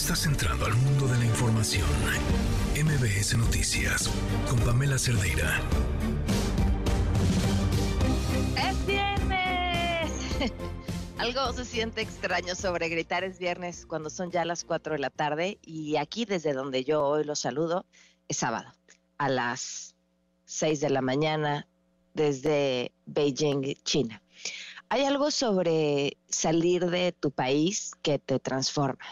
Estás entrando al mundo de la información. MBS Noticias con Pamela Cerdeira. ¡Es viernes! Algo se siente extraño sobre gritar es viernes cuando son ya las 4 de la tarde y aquí desde donde yo hoy los saludo es sábado a las 6 de la mañana desde Beijing, China. Hay algo sobre salir de tu país que te transforma.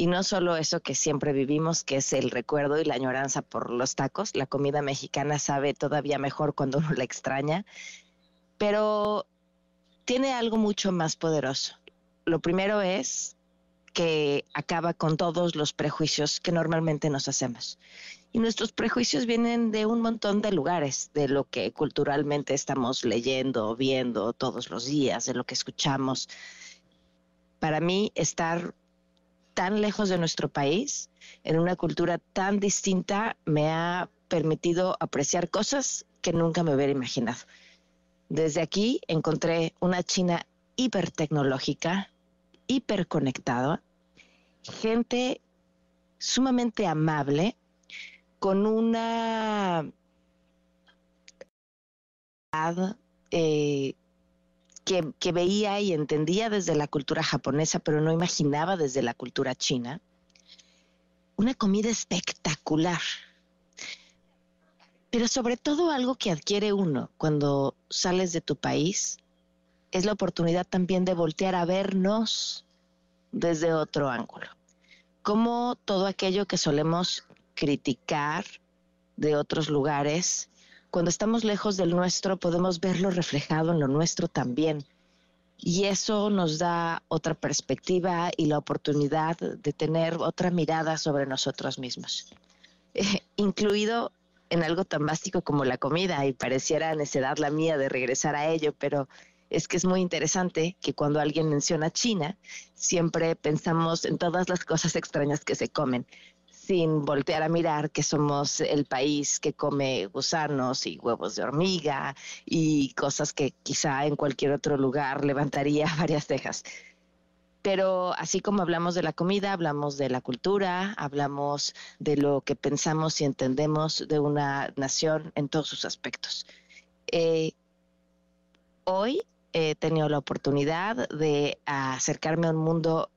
Y no solo eso que siempre vivimos, que es el recuerdo y la añoranza por los tacos. La comida mexicana sabe todavía mejor cuando uno la extraña, pero tiene algo mucho más poderoso. Lo primero es que acaba con todos los prejuicios que normalmente nos hacemos. Y nuestros prejuicios vienen de un montón de lugares, de lo que culturalmente estamos leyendo, viendo todos los días, de lo que escuchamos. Para mí, estar tan lejos de nuestro país, en una cultura tan distinta, me ha permitido apreciar cosas que nunca me hubiera imaginado. Desde aquí encontré una China hipertecnológica, hiperconectada, gente sumamente amable, con una eh, que, veía y entendía desde la cultura japonesa, pero no imaginaba desde la cultura china. Una comida espectacular, pero sobre todo algo que adquiere uno cuando sales de tu país es la oportunidad también de voltear a vernos desde otro ángulo. Como todo aquello que solemos criticar de otros lugares, cuando estamos lejos del nuestro podemos verlo reflejado en lo nuestro también. Y eso nos da otra perspectiva y la oportunidad de tener otra mirada sobre nosotros mismos, eh, incluido en algo tan básico como la comida y pareciera necedad la mía de regresar a ello, pero es que es muy interesante que cuando alguien menciona China, siempre pensamos en todas las cosas extrañas que se comen, sin voltear a mirar que somos el país que come gusanos y huevos de hormiga y cosas que quizá en cualquier otro lugar levantaría varias cejas. Pero así como hablamos de la comida, hablamos de la cultura, hablamos de lo que pensamos y entendemos de una nación en todos sus aspectos. Eh, hoy he tenido la oportunidad de acercarme a un mundo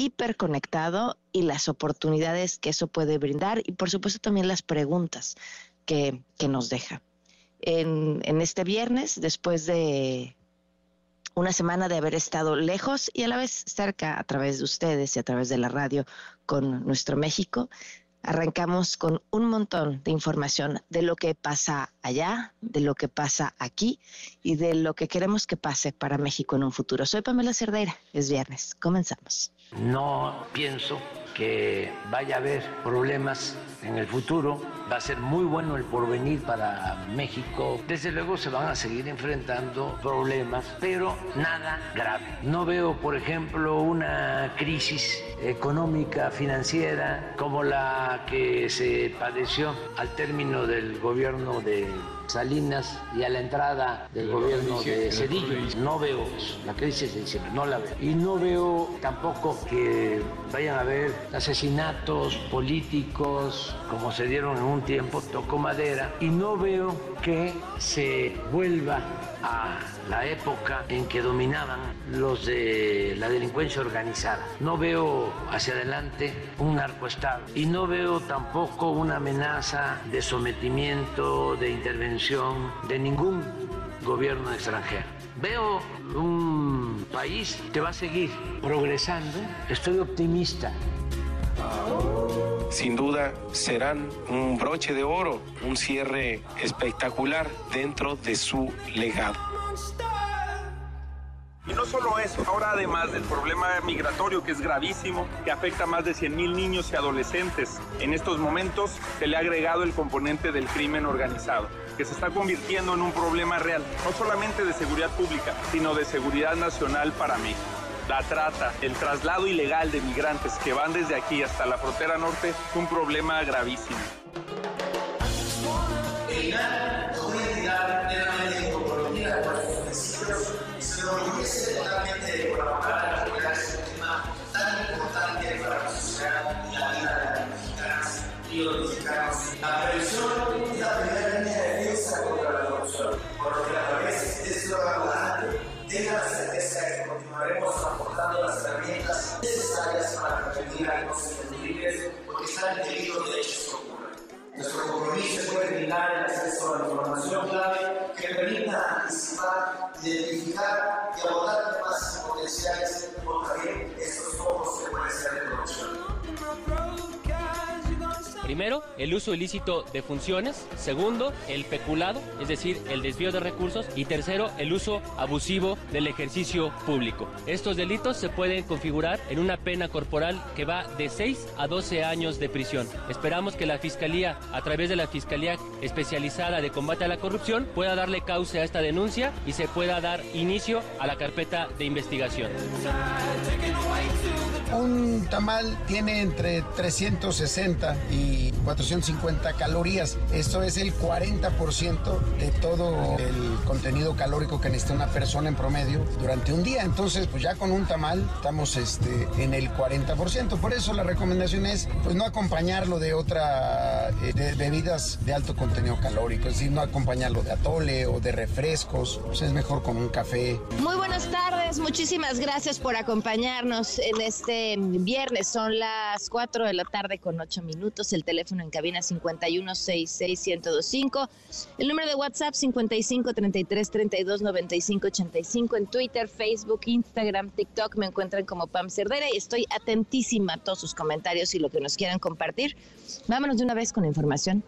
hiperconectado y las oportunidades que eso puede brindar y por supuesto también las preguntas que, nos deja. En, en este viernes, después de una semana de haber estado lejos y a la vez cerca a través de ustedes y a través de la radio con nuestro México. Arrancamos con un montón de información de lo que pasa allá, de lo que pasa aquí y de lo que queremos que pase para México en un futuro. Soy Pamela Cerdeira, es viernes, comenzamos. No pienso que vaya a haber problemas en el futuro. Va a ser muy bueno el porvenir para México. Desde luego se van a seguir enfrentando problemas, pero nada grave. No veo, por ejemplo, una crisis económica, financiera, como la que se padeció al término del gobierno de Salinas y a la entrada del gobierno de Cedillo. No veo la crisis de diciembre, no la veo. Y no veo tampoco que vayan a haber asesinatos políticos como se dieron en un tiempo, tocó madera, y no veo que se vuelva a la época en que dominaban los de la delincuencia organizada. No veo hacia adelante un narcoestado y no veo tampoco una amenaza de sometimiento, de intervención de ningún gobierno extranjero. Veo un país que va a seguir progresando. Estoy optimista. Sin duda serán un broche de oro, un cierre espectacular dentro de su legado. Y no solo eso, ahora además del problema migratorio que es gravísimo, que afecta a más de 100 mil niños y adolescentes, en estos momentos se le ha agregado el componente del crimen organizado, que se está convirtiendo en un problema real, no solamente de seguridad pública, sino de seguridad nacional para México la trata, el traslado ilegal de migrantes que van desde aquí hasta la frontera norte un problema gravísimo. Uso ilícito de funciones. Segundo, el peculado, es decir, el desvío de recursos. Y tercero, el uso abusivo del ejercicio público. Estos delitos se pueden configurar en una pena corporal que va de 6 a 12 años de prisión. Esperamos que la Fiscalía, a través de la Fiscalía Especializada de Combate a la Corrupción, pueda darle cauce a esta denuncia y se pueda dar inicio a la carpeta de investigación. Un tamal tiene entre 360 y 450 calorías. Esto es el 40% de todo el contenido calórico que necesita una persona en promedio durante un día. Entonces, pues ya con un tamal estamos este, en el 40%. Por eso la recomendación es pues no acompañarlo de otra eh, bebidas de alto contenido calórico, es decir, no acompañarlo de atole o de refrescos. Es mejor con un café. Muy buenas tardes, muchísimas gracias por acompañarnos en este viernes. Son las 4 de la tarde con 8 minutos. El teléfono en cabina 5166125. El número de WhatsApp 5533329585. En Twitter, Facebook, Instagram, TikTok me encuentran como Pam Cerdera y estoy atentísima a todos sus comentarios y lo que nos quieran compartir. Vámonos de una vez con la información.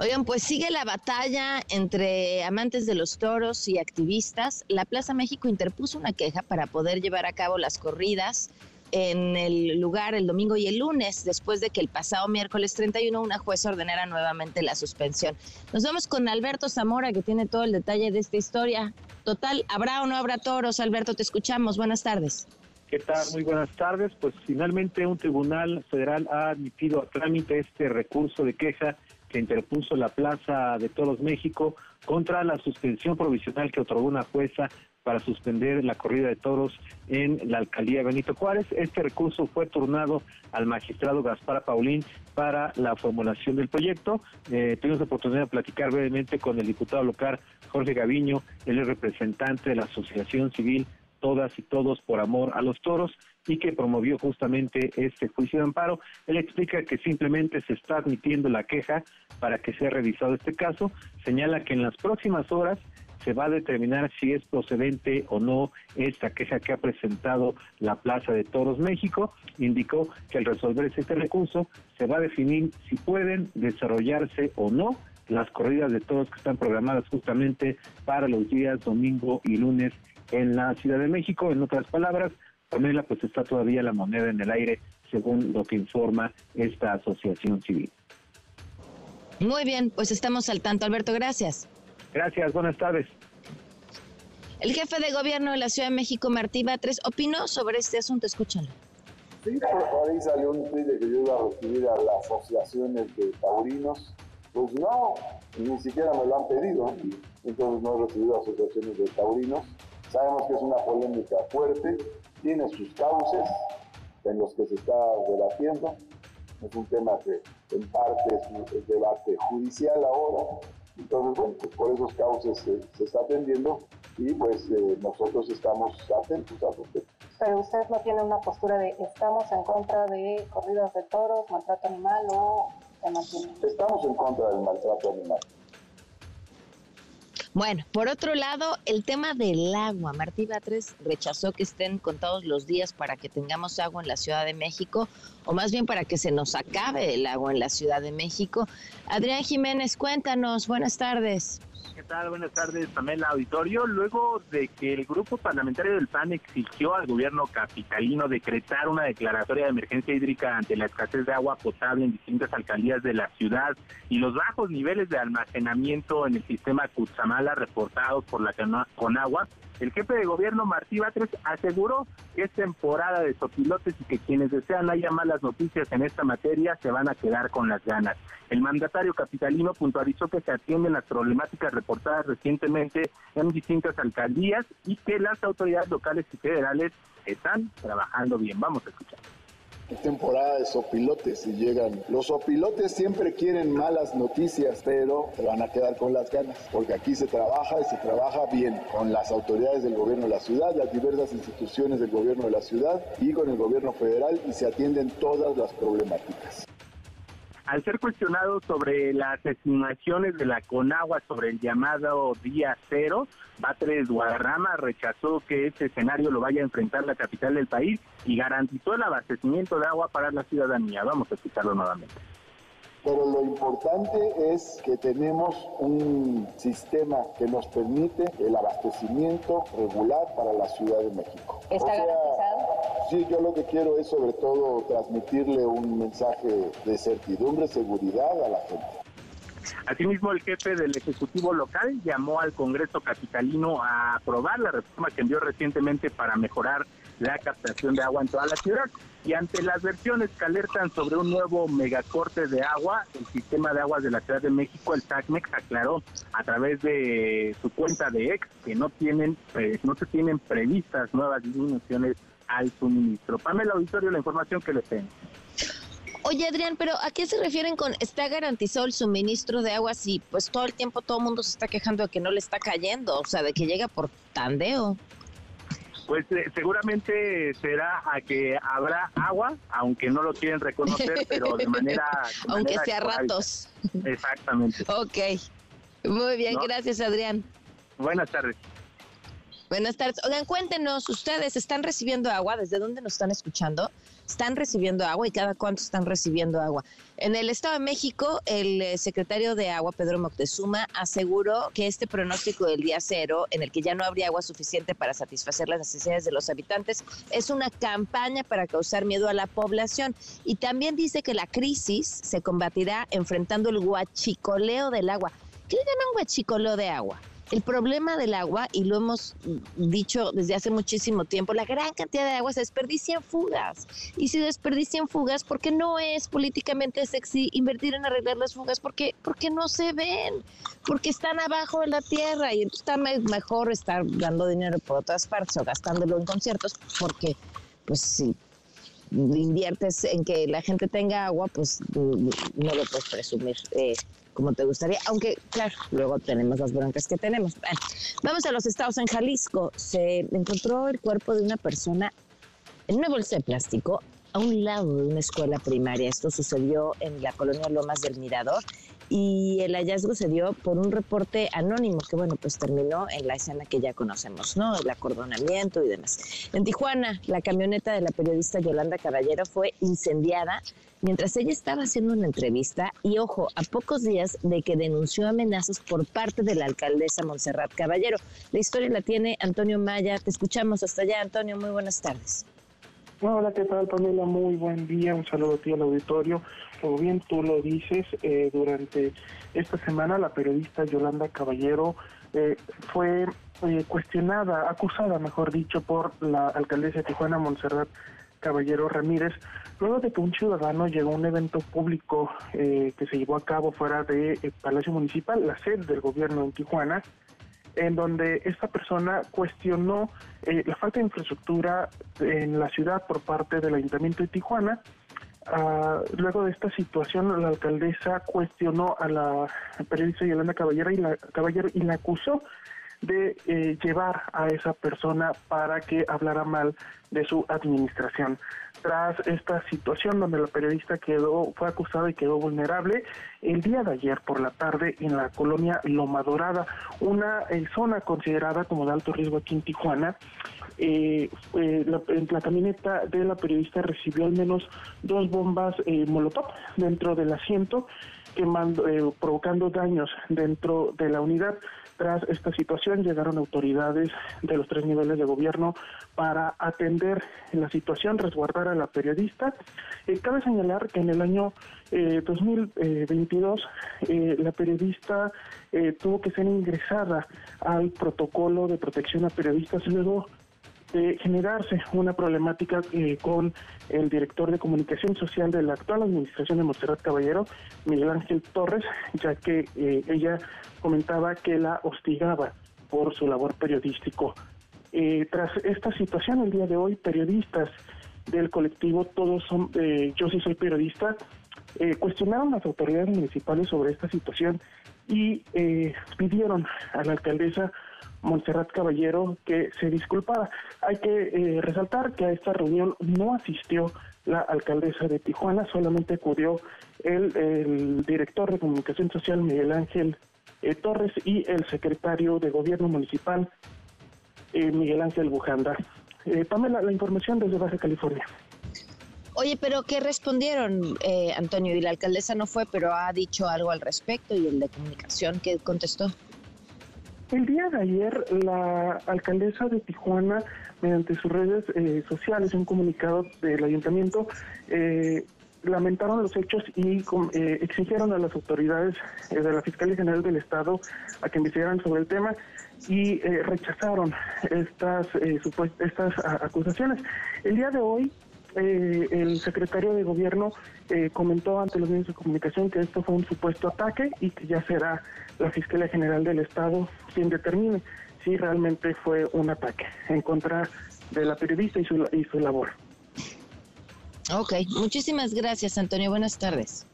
Oigan, pues sigue la batalla entre amantes de los toros y activistas. La Plaza México interpuso una queja para poder llevar a cabo las corridas en el lugar el domingo y el lunes, después de que el pasado miércoles 31 una jueza ordenara nuevamente la suspensión. Nos vamos con Alberto Zamora, que tiene todo el detalle de esta historia. Total, ¿habrá o no habrá toros? Alberto, te escuchamos. Buenas tardes. ¿Qué tal? Muy buenas tardes. Pues finalmente un tribunal federal ha admitido a trámite este recurso de queja que interpuso la Plaza de Toros México contra la suspensión provisional que otorgó una jueza para suspender la corrida de toros en la alcaldía Benito Juárez. Este recurso fue turnado al magistrado Gaspar Paulín para la formulación del proyecto. Eh, tuvimos la oportunidad de platicar brevemente con el diputado local Jorge Gaviño, él es representante de la Asociación Civil Todas y Todos por Amor a los Toros y que promovió justamente este juicio de amparo. Él explica que simplemente se está admitiendo la queja para que sea revisado este caso. Señala que en las próximas horas se va a determinar si es procedente o no esta queja que ha presentado la Plaza de Toros México. Indicó que al resolverse este recurso se va a definir si pueden desarrollarse o no las corridas de toros que están programadas justamente para los días domingo y lunes en la Ciudad de México. En otras palabras, Pamela, pues está todavía la moneda en el aire, según lo que informa esta asociación civil. Muy bien, pues estamos al tanto. Alberto, gracias. Gracias, buenas tardes. El jefe de gobierno de la Ciudad de México, Martí Batres, opinó sobre este asunto. Escúchalo. Sí, por ahí salió un tweet de que yo iba a recibir a las asociaciones de taurinos. Pues no, ni siquiera me lo han pedido. Entonces no he recibido asociaciones de taurinos. Sabemos que es una polémica fuerte, tiene sus cauces en los que se está debatiendo. Es un tema que en parte es un debate judicial ahora. Entonces, bueno, pues por esos cauces se, está atendiendo y pues eh, nosotros estamos atentos a lo que pero usted no tiene una postura de estamos en contra de corridas de toros, maltrato animal o. Estamos en contra del maltrato animal. Bueno, por otro lado, el tema del agua. Martí Batres rechazó que estén contados los días para que tengamos agua en la Ciudad de México, o más bien para que se nos acabe el agua en la Ciudad de México. Adrián Jiménez, cuéntanos. Buenas tardes. ¿Qué tal? Buenas tardes, Pamela Auditorio. Luego de que el grupo parlamentario del PAN exigió al gobierno capitalino decretar una declaratoria de emergencia hídrica ante la escasez de agua potable en distintas alcaldías de la ciudad y los bajos niveles de almacenamiento en el sistema Cutzamala reportados por la Conagua, el jefe de gobierno Martí Batres aseguró que es temporada de sopilotes y que quienes desean haya malas noticias en esta materia se van a quedar con las ganas. El mandatario capitalino puntualizó que se atienden las problemáticas reportadas recientemente en distintas alcaldías y que las autoridades locales y federales están trabajando bien. Vamos a escuchar. Temporada de sopilotes y llegan. Los sopilotes siempre quieren malas noticias, pero se van a quedar con las ganas, porque aquí se trabaja y se trabaja bien con las autoridades del gobierno de la ciudad, las diversas instituciones del gobierno de la ciudad y con el gobierno federal y se atienden todas las problemáticas. Al ser cuestionado sobre las estimaciones de la Conagua sobre el llamado día cero, Batres Guadarrama rechazó que este escenario lo vaya a enfrentar la capital del país y garantizó el abastecimiento de agua para la ciudadanía. Vamos a escucharlo nuevamente pero lo importante es que tenemos un sistema que nos permite el abastecimiento regular para la Ciudad de México. ¿Está garantizado? Sí, yo lo que quiero es sobre todo transmitirle un mensaje de certidumbre, seguridad a la gente. Asimismo, el jefe del Ejecutivo local llamó al Congreso Capitalino a aprobar la reforma que envió recientemente para mejorar la captación de agua en toda la ciudad. Y ante las versiones que alertan sobre un nuevo megacorte de agua, el sistema de aguas de la Ciudad de México, el TACMEX, aclaró a través de su cuenta de ex que no tienen, no se tienen previstas nuevas disminuciones al suministro. Pamela Auditorio, la información que les tengo. Oye, Adrián, pero ¿a qué se refieren con está garantizado el suministro de agua si pues todo el tiempo todo el mundo se está quejando de que no le está cayendo, o sea, de que llega por tandeo? Pues eh, seguramente será a que habrá agua, aunque no lo quieren reconocer, pero de manera... aunque sea ratos. Exactamente. ok. Muy bien, gracias Adrián. Buenas tardes. Buenas tardes. Oigan, cuéntenos, ¿ustedes están recibiendo agua? ¿Desde dónde nos están escuchando? ¿Están recibiendo agua y cada cuánto están recibiendo agua? En el Estado de México, el eh, secretario de Agua, Pedro Moctezuma, aseguró que este pronóstico del día cero, en el que ya no habría agua suficiente para satisfacer las necesidades de los habitantes, es una campaña para causar miedo a la población. Y también dice que la crisis se combatirá enfrentando el guachicoleo del agua. ¿Qué le llaman guachicoleo de agua? El problema del agua, y lo hemos dicho desde hace muchísimo tiempo, la gran cantidad de agua se desperdicia en fugas. Y si desperdician fugas, ¿por qué no es políticamente sexy invertir en arreglar las fugas? Porque, porque no se ven, porque están abajo de la tierra y entonces está mejor estar dando dinero por otras partes o gastándolo en conciertos, porque pues si inviertes en que la gente tenga agua, pues no lo puedes presumir. Eh, como te gustaría, aunque claro, luego tenemos las broncas que tenemos. vamos a los estados. En Jalisco se encontró el cuerpo de una persona en una bolsa de plástico a un lado de una escuela primaria. Esto sucedió en la colonia Lomas del Mirador y el hallazgo se dio por un reporte anónimo que, bueno, pues terminó en la escena que ya conocemos, ¿no? El acordonamiento y demás. En Tijuana, la camioneta de la periodista Yolanda Caballero fue incendiada mientras ella estaba haciendo una entrevista y, ojo, a pocos días de que denunció amenazas por parte de la alcaldesa Montserrat Caballero. La historia la tiene Antonio Maya. Te escuchamos hasta allá, Antonio. Muy buenas tardes. Hola, ¿qué tal, Pamela? Muy buen día. Un saludo a ti al auditorio. Como bien tú lo dices, eh, durante esta semana la periodista Yolanda Caballero eh, fue eh, cuestionada, acusada, mejor dicho, por la alcaldesa de Tijuana, Montserrat Caballero Ramírez, luego de que un ciudadano llegó a un evento público que se llevó a cabo fuera del Palacio Municipal, la sede del gobierno en Tijuana, en donde esta persona cuestionó la falta de infraestructura en la ciudad por parte del Ayuntamiento de Tijuana Ah, luego de esta situación, la alcaldesa cuestionó a la periodista Yolanda Caballero y la, Caballero y la acusó de eh, llevar a esa persona para que hablara mal de su administración. Tras esta situación donde la periodista quedó, fue acusada y quedó vulnerable, el día de ayer por la tarde en la colonia Loma Dorada, una eh, zona considerada como de alto riesgo aquí en Tijuana, eh, eh, la, camioneta de la periodista recibió al menos dos bombas eh, molotov dentro del asiento, quemando, provocando daños dentro de la unidad. Tras esta situación llegaron autoridades de los tres niveles de gobierno para atender la situación, resguardar a la periodista. cabe señalar que en el año 2022 la periodista tuvo que ser ingresada al protocolo de protección a periodistas luego generarse una problemática eh, con el director de comunicación social de la actual administración de Monserrat Caballero, Miguel Ángel Torres, ya que eh, ella comentaba que la hostigaba por su labor periodístico. Eh, tras esta situación, el día de hoy, periodistas del colectivo Todos son, eh, Yo sí soy periodista, eh, cuestionaron las autoridades municipales sobre esta situación y eh, pidieron a la alcaldesa Montserrat Caballero que se disculpara. Hay que resaltar que a esta reunión no asistió la alcaldesa de Tijuana, solamente acudió el, director de comunicación social Miguel Ángel Torres y el secretario de gobierno municipal Miguel Ángel Bujanda. Pamela, la información desde Baja California. Oye, pero ¿qué respondieron, eh, Antonio? Y la alcaldesa no fue, pero ha dicho algo al respecto y el de comunicación, ¿qué contestó? El día de ayer, la alcaldesa de Tijuana, mediante sus redes eh, sociales, un comunicado del ayuntamiento, eh, lamentaron los hechos y exigieron a las autoridades de la Fiscalía General del Estado a que investigaran sobre el tema y rechazaron estas, estas acusaciones. El día de hoy, eh, el secretario de gobierno eh, comentó ante los medios de comunicación que esto fue un supuesto ataque y que ya será la Fiscalía General del Estado quien determine si realmente fue un ataque en contra de la periodista y su, y su labor. Ok, muchísimas gracias Antonio, buenas tardes.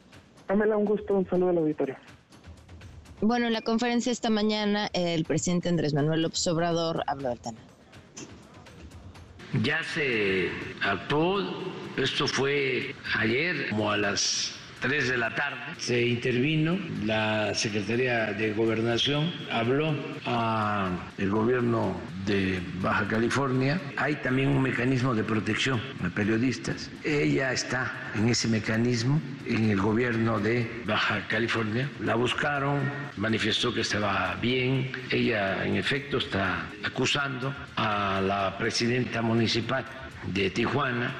Pamela, un gusto, un saludo al auditorio. Bueno, en la conferencia esta mañana el presidente Andrés Manuel López Obrador habló del tema. Ya se actuó, esto fue ayer como a las 3 de la tarde, se intervino, la Secretaría de Gobernación habló al gobierno de Baja California. Hay también un mecanismo de protección de periodistas. Ella está en ese mecanismo en el gobierno de Baja California. La buscaron, manifestó que estaba bien. Ella, en efecto, está acusando a la presidenta municipal de Tijuana,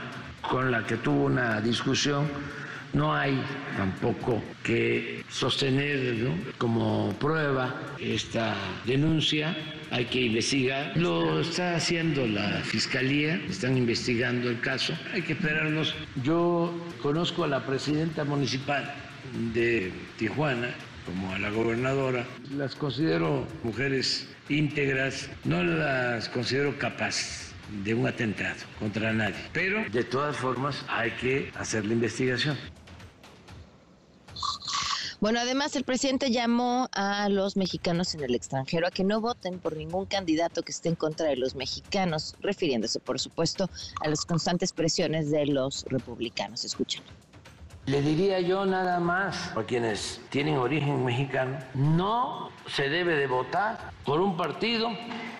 con la que tuvo una discusión no hay tampoco que sostener como prueba esta denuncia, hay que investigar. Lo está haciendo la Fiscalía, están investigando el caso, hay que esperarnos. Yo conozco a la presidenta municipal de Tijuana, como a la gobernadora, las considero mujeres íntegras, no las considero capaces de un atentado contra nadie. Pero de todas formas hay que hacer la investigación. Bueno, además el presidente llamó a los mexicanos en el extranjero a que no voten por ningún candidato que esté en contra de los mexicanos, refiriéndose, por supuesto, a las constantes presiones de los republicanos. Escuchen. Le diría yo nada más a quienes tienen origen mexicano, no se debe de votar por un partido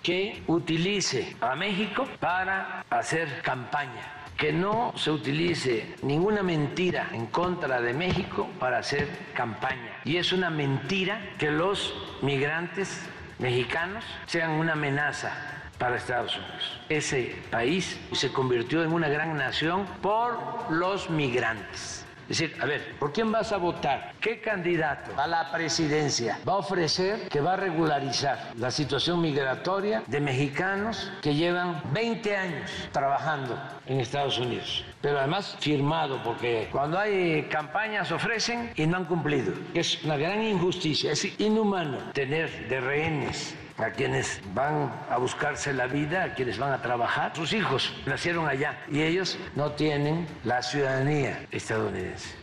que utilice a México para hacer campaña que no se utilice ninguna mentira en contra de México para hacer campaña. Y es una mentira que los migrantes mexicanos sean una amenaza para Estados Unidos. Ese país se convirtió en una gran nación por los migrantes. Es decir, a ver, ¿por quién vas a votar? ¿Qué candidato a la presidencia va a ofrecer que va a regularizar la situación migratoria de mexicanos que llevan 20 años trabajando en Estados Unidos? Pero además firmado, porque cuando hay campañas ofrecen y no han cumplido. Es una gran injusticia, es inhumano tener de rehenes a quienes van a buscarse la vida, a quienes van a trabajar. Sus hijos nacieron allá y ellos no tienen la ciudadanía estadounidense.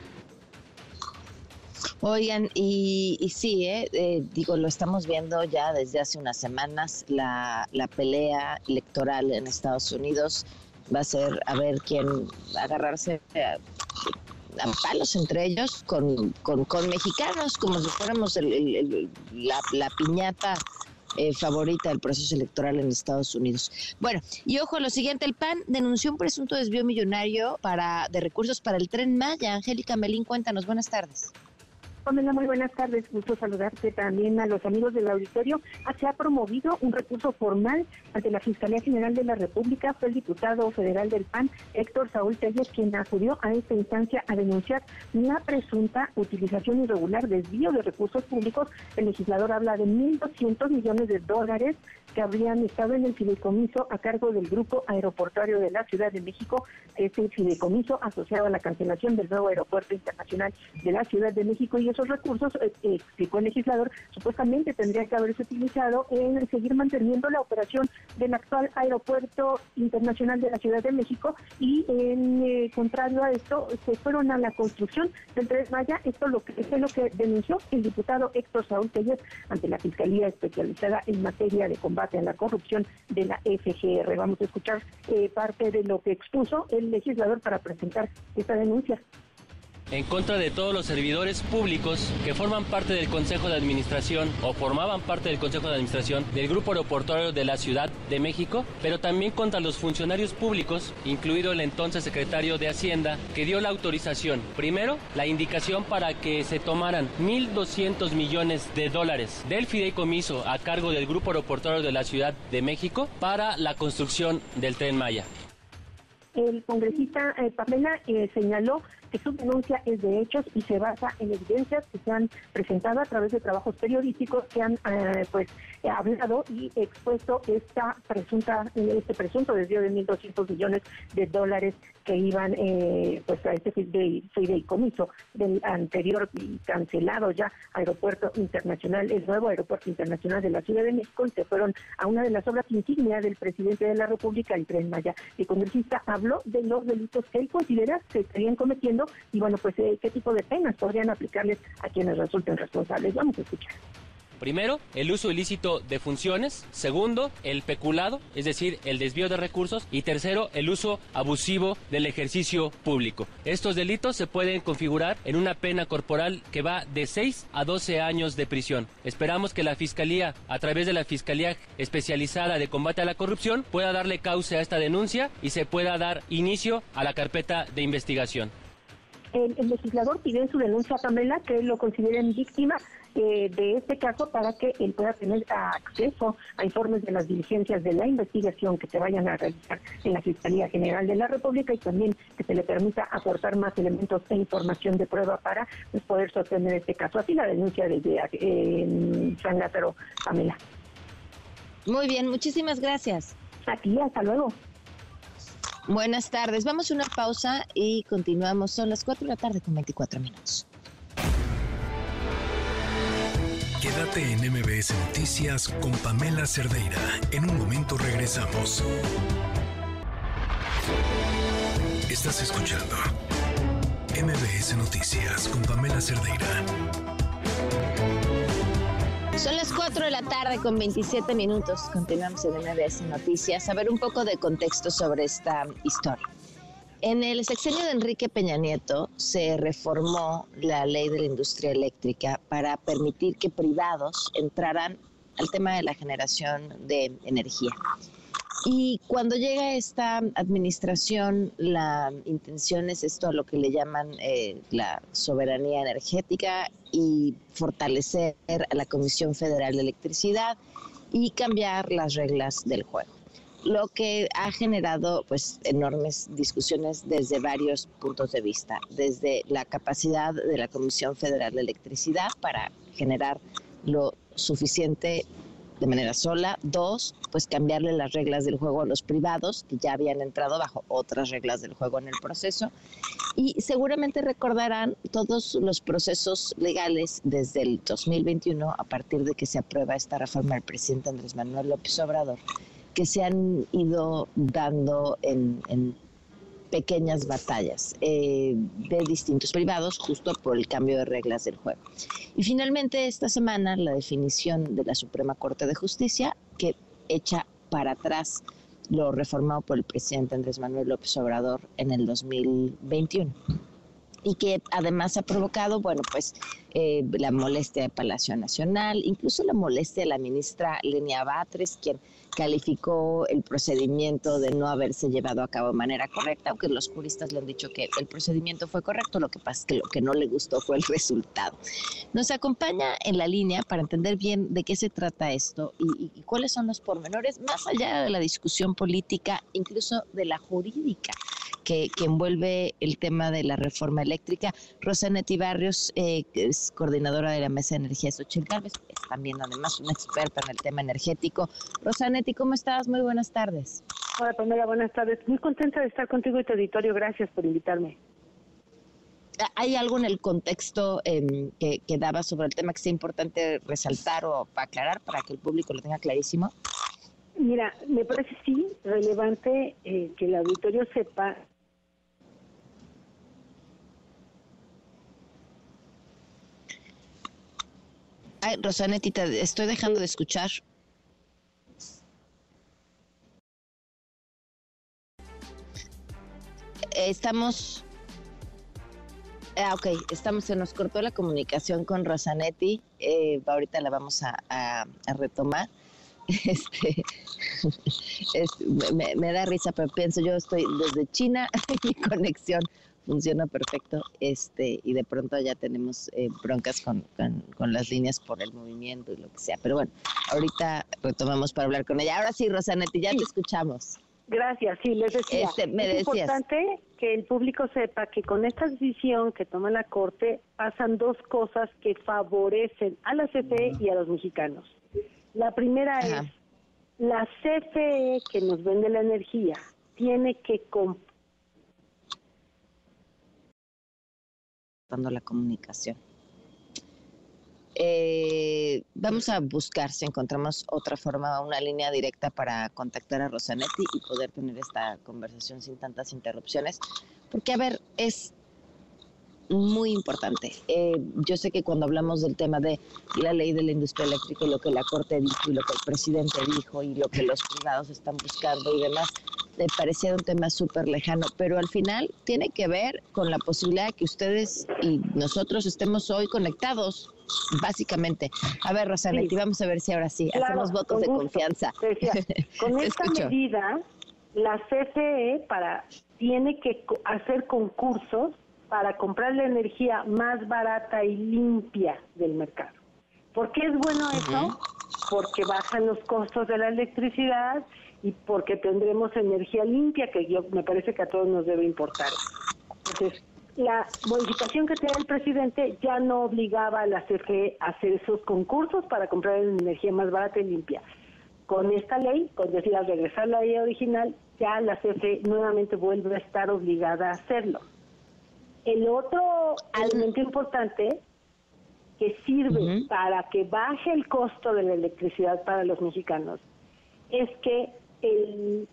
Oigan, y, sí, ¿eh? ¿eh? digo, lo estamos viendo ya desde hace unas semanas, la, la pelea electoral en Estados Unidos va a ser a ver quién agarrarse a, palos entre ellos con, con, mexicanos, como si fuéramos la, la piñata eh, favorita del proceso electoral en Estados Unidos. Bueno, y ojo, lo siguiente, el PAN denunció un presunto desvío millonario para, de recursos para el tren Maya. Angélica Melín, cuéntanos, buenas tardes. Muy buenas tardes. Gusto saludarte también a los amigos del auditorio. Ah, se ha promovido un recurso formal ante la Fiscalía General de la República. Fue el diputado federal del PAN, Héctor Saúl Telles, quien acudió a esta instancia a denunciar una presunta utilización irregular, desvío de recursos públicos. El legislador habla de 1.200 millones de dólares habrían estado en el fideicomiso a cargo del Grupo Aeroportuario de la Ciudad de México, este fideicomiso asociado a la cancelación del nuevo aeropuerto internacional de la Ciudad de México y esos recursos, eh, explicó el legislador, supuestamente tendría que haberse utilizado en seguir manteniendo la operación del actual aeropuerto internacional de la Ciudad de México y en eh, contrario a esto se fueron a la construcción del Tres Maya. Esto lo que, es lo que denunció el diputado Héctor Saúl Tellez ante la Fiscalía Especializada en materia de combate a la corrupción de la FGR. Vamos a escuchar eh, parte de lo que expuso el legislador para presentar esta denuncia en contra de todos los servidores públicos que forman parte del Consejo de Administración o formaban parte del Consejo de Administración del Grupo Aeroportuario de la Ciudad de México, pero también contra los funcionarios públicos, incluido el entonces secretario de Hacienda, que dio la autorización, primero, la indicación para que se tomaran 1.200 millones de dólares del fideicomiso a cargo del Grupo Aeroportuario de la Ciudad de México para la construcción del tren Maya. El congresista eh, Pamela eh, señaló que su denuncia es de hechos y se basa en evidencias que se han presentado a través de trabajos periodísticos que han eh, pues hablado y expuesto esta presunta este presunto desvío de 1.200 millones de dólares que iban eh, pues a este fideicomiso del anterior y cancelado ya aeropuerto internacional, el nuevo aeropuerto internacional de la Ciudad de México y se fueron a una de las obras insignia del presidente de la República, el Tren Maya. El congresista habló de los delitos que él considera que estarían cometiendo y bueno, pues eh, qué tipo de penas podrían aplicarles a quienes resulten responsables. Vamos a escuchar. Primero, el uso ilícito de funciones. Segundo, el peculado, es decir, el desvío de recursos. Y tercero, el uso abusivo del ejercicio público. Estos delitos se pueden configurar en una pena corporal que va de 6 a 12 años de prisión. Esperamos que la Fiscalía, a través de la Fiscalía Especializada de Combate a la Corrupción, pueda darle cauce a esta denuncia y se pueda dar inicio a la carpeta de investigación. El, legislador pidió en su denuncia a Pamela que lo consideren víctima eh, de este caso para que él pueda tener acceso a informes de las diligencias de la investigación que se vayan a realizar en la Fiscalía General de la República y también que se le permita aportar más elementos e información de prueba para pues, poder sostener este caso. Así la denuncia desde eh, San Lázaro, Pamela. Muy bien, muchísimas gracias. Aquí, hasta luego. Buenas tardes. Vamos a una pausa y continuamos. Son las 4 de la tarde con 24 minutos. Quédate en MBS Noticias con Pamela Cerdeira. En un momento regresamos. Estás escuchando MBS Noticias con Pamela Cerdeira. Son las 4 de la tarde con 27 minutos. Continuamos en MBS Noticias. A ver un poco de contexto sobre esta historia. En el sexenio de Enrique Peña Nieto se reformó la ley de la industria eléctrica para permitir que privados entraran al tema de la generación de energía. Y cuando llega esta administración, la intención es esto a lo que le llaman eh, la soberanía energética y fortalecer a la Comisión Federal de Electricidad y cambiar las reglas del juego lo que ha generado pues enormes discusiones desde varios puntos de vista, desde la capacidad de la Comisión Federal de Electricidad para generar lo suficiente de manera sola. Dos, pues cambiarle las reglas del juego a los privados que ya habían entrado bajo otras reglas del juego en el proceso. Y seguramente recordarán todos los procesos legales desde el 2021, a partir de que se aprueba esta reforma del presidente Andrés Manuel López Obrador, que se han ido dando en, en pequeñas batallas eh, de distintos privados justo por el cambio de reglas del juego. Y finalmente esta semana la definición de la Suprema Corte de Justicia que echa para atrás lo reformado por el presidente Andrés Manuel López Obrador en el 2021 y que además ha provocado, bueno, pues eh, la molestia de Palacio Nacional, incluso la molestia de la ministra Lenia Batres, quien calificó el procedimiento de no haberse llevado a cabo de manera correcta, aunque los juristas le han dicho que el procedimiento fue correcto, lo que pasa es que lo que no le gustó fue el resultado. Nos acompaña en la línea para entender bien de qué se trata esto y, y cuáles son los pormenores, más allá de la discusión política, incluso de la jurídica que, envuelve el tema de la reforma eléctrica. Rosanetti Barrios, eh, que es coordinadora de la Mesa de Energía Xochitl Galvez, es también además una experta en el tema energético. Rosanetti, ¿cómo estás? Muy buenas tardes. Hola Pamela, buenas tardes. Muy contenta de estar contigo y tu auditorio. Gracias por invitarme. ¿Hay algo en el contexto em, que, que daba sobre el tema que sea importante resaltar o aclarar para que el público lo tenga clarísimo? Mira, me parece sí relevante eh, que el auditorio sepa Ay, Rosanetita, estoy dejando de escuchar. Estamos. Ah, ok, estamos, se nos cortó la comunicación con Rosanetti. Eh, ahorita la vamos a, retomar. Este, me, me, da risa, pero pienso, yo estoy desde China, mi conexión funciona perfecto este y de pronto ya tenemos eh, broncas con, con, las líneas por el movimiento y lo que sea. Pero bueno, ahorita retomamos para hablar con ella. Ahora sí, Rosanetti, ya te escuchamos. Gracias, sí, les decía. Este, me es importante que el público sepa que con esta decisión que toma la Corte pasan dos cosas que favorecen a la CFE y a los mexicanos. La primera es, la CFE que nos vende la energía tiene que comprar la comunicación. Eh, vamos a buscar si encontramos otra forma, una línea directa para contactar a Rosanetti y poder tener esta conversación sin tantas interrupciones. Porque, a ver, es muy importante. Eh, yo sé que cuando hablamos del tema de la ley de la industria eléctrica y lo que la Corte dijo y lo que el presidente dijo y lo que los privados están buscando y demás, me parecía un tema súper lejano, pero al final tiene que ver con la posibilidad de que ustedes y nosotros estemos hoy conectados, básicamente. A ver, Rosanetti, vamos a ver si ahora sí hacemos votos de confianza. con esta medida, la CFE para, tiene que hacer concursos para comprar la energía más barata y limpia del mercado. ¿Por qué es bueno eso? Porque bajan los costos de la electricidad y porque tendremos energía limpia, que yo me parece que a todos nos debe importar. Entonces, la modificación que tiene el presidente ya no obligaba a la CFE a hacer esos concursos para comprar energía más barata y limpia. Con esta ley, con decir al regresar la ley original, ya la CFE nuevamente vuelve a estar obligada a hacerlo. El otro elemento importante que sirve para que baje el costo de la electricidad para los mexicanos es que el,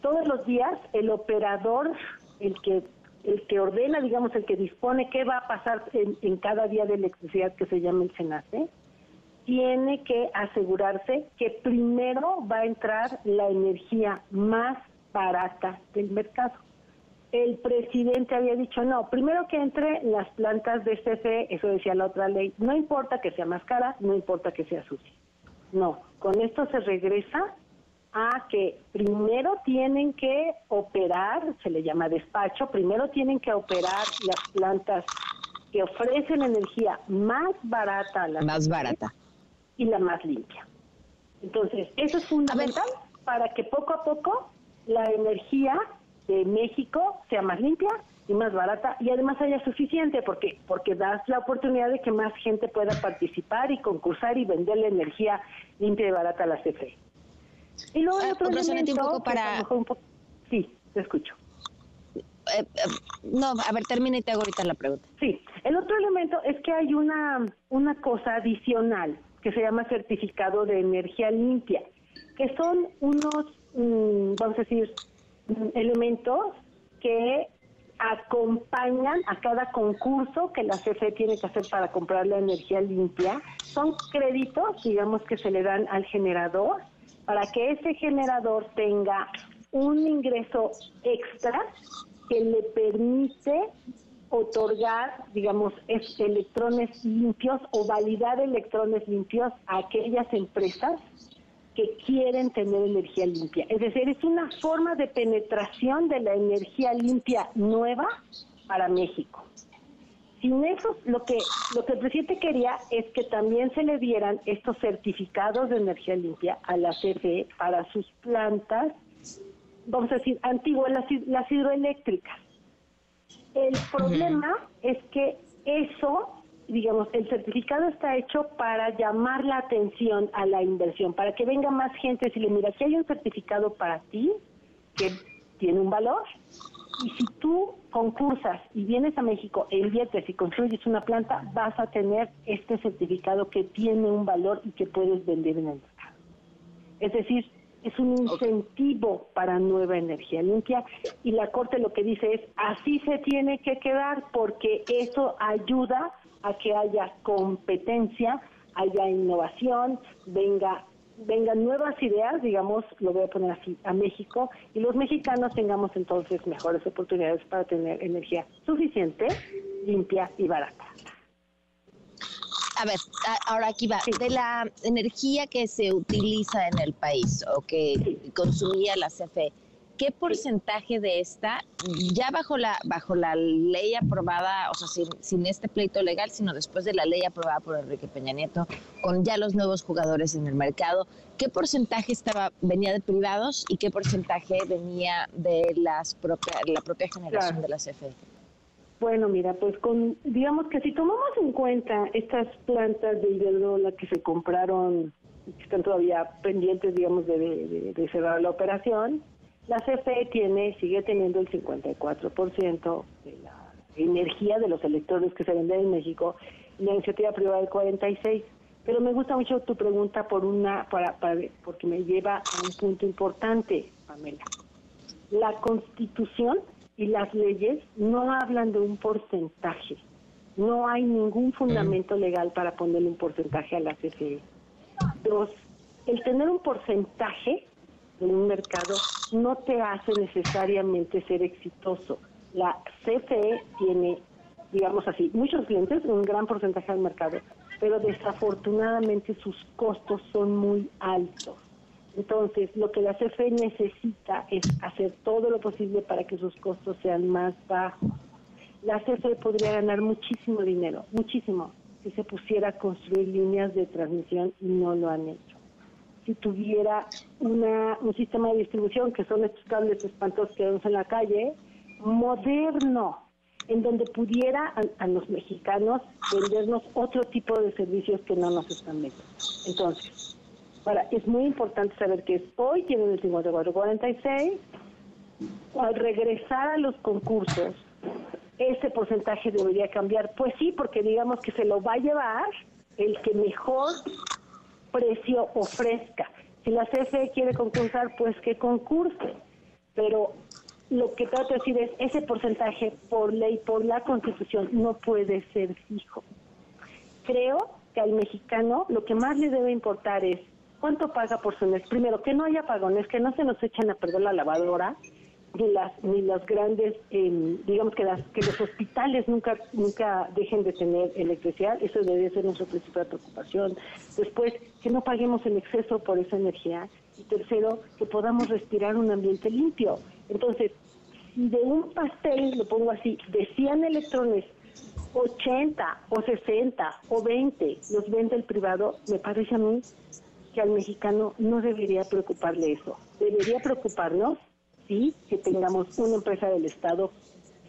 todos los días el operador, el que el que ordena, digamos, el que dispone qué va a pasar en, cada día de electricidad que se llama el SENACE, tiene que asegurarse que primero va a entrar la energía más barata del mercado el presidente había dicho, no, primero que entre las plantas de CFE, eso decía la otra ley, no importa que sea más cara, no importa que sea sucia. No, con esto se regresa a que primero tienen que operar, se le llama despacho, primero tienen que operar las plantas que ofrecen energía más barata a la más barata y la más limpia. Entonces, eso es fundamental para que poco a poco la energía de México sea más limpia y más barata y además haya suficiente porque porque das la oportunidad de que más gente pueda participar y concursar y vender la energía limpia y barata a la CFE. Y luego ah, otro elemento un poco para sí, te escucho. Eh, eh, no, a ver, termina y te hago ahorita la pregunta. Sí, el otro elemento es que hay una una cosa adicional que se llama certificado de energía limpia, que son unos, mm, vamos a decir, elementos que acompañan a cada concurso que la CFE tiene que hacer para comprar la energía limpia. Son créditos, digamos, que se le dan al generador para que ese generador tenga un ingreso extra que le permite otorgar, digamos, electrones limpios o validar electrones limpios a aquellas empresas que quieren tener energía limpia. Es decir, es una forma de penetración de la energía limpia nueva para México. Sin eso, lo que, lo que el presidente quería es que también se le dieran estos certificados de energía limpia a la CFE para sus plantas, vamos a decir, antiguas, las, hidroeléctricas. El problema es que eso digamos, el certificado está hecho para llamar la atención a la inversión, para que venga más gente y decirle, mira, aquí hay un certificado para ti que tiene un valor. Y si tú concursas y vienes a México e inviertes y construyes una planta, vas a tener este certificado que tiene un valor y que puedes vender en el mercado. Es decir, es un incentivo para nueva energía limpia y la Corte lo que dice es así se tiene que quedar porque eso ayuda a que haya competencia, haya innovación, venga vengan nuevas ideas, digamos, lo voy a poner así, a México, y los mexicanos tengamos entonces mejores oportunidades para tener energía suficiente, limpia y barata. A ver, ahora aquí va. De la energía que se utiliza en el país o que consumía la CFE, ¿qué porcentaje de esta, ya bajo la, bajo la ley aprobada, o sea, sin, sin, este pleito legal, sino después de la ley aprobada por Enrique Peña Nieto, con ya los nuevos jugadores en el mercado, qué porcentaje estaba, venía de privados y qué porcentaje venía de las propia, la propia generación de la CFE? Bueno, mira, pues con, digamos que si tomamos en cuenta estas plantas de Iberdrola que se compraron, que están todavía pendientes, digamos, de, de cerrar la operación, la CFE tiene, sigue teniendo el 54% de la energía de los electrones que se venden en México y la iniciativa privada el 46%. Pero me gusta mucho tu pregunta por una, para, porque me lleva a un punto importante, Pamela. La Constitución y las leyes no hablan de un porcentaje. No hay ningún fundamento legal para ponerle un porcentaje a la CFE. Dos, el tener un porcentaje en un mercado no te hace necesariamente ser exitoso. La CFE tiene, digamos así, muchos clientes, un gran porcentaje del mercado, pero desafortunadamente sus costos son muy altos. Entonces, lo que la CFE necesita es hacer todo lo posible para que sus costos sean más bajos. La CFE podría ganar muchísimo dinero, muchísimo, si se pusiera a construir líneas de transmisión y no lo han hecho si tuviera una, un sistema de distribución, que son estos cables espantosos que vemos en la calle, moderno, en donde pudiera a, los mexicanos vendernos otro tipo de servicios que no nos están vendiendo. Entonces, para, es muy importante saber que hoy tienen el 5446, al regresar a los concursos, ese porcentaje debería cambiar. Pues sí, porque digamos que se lo va a llevar el que mejor precio ofrezca. Si la CFE quiere concursar, pues que concurse. Pero lo que trato de decir es, ese porcentaje por ley, por la Constitución, no puede ser fijo. Creo que al mexicano lo que más le debe importar es cuánto paga por su mes. Primero, que no haya pagones, que no se nos echen a perder la lavadora, ni las ni las grandes em, digamos que las que los hospitales nunca nunca dejen de tener electricidad eso debería ser nuestra principal preocupación. Después que no paguemos en exceso por esa energía. Y tercero que podamos respirar un ambiente limpio. Entonces si de un pastel lo pongo así de 100 electrones 80 o 60 o 20 los vende el privado me parece a mí que al mexicano no debería preocuparle eso. Debería preocuparnos sí que tengamos una empresa del Estado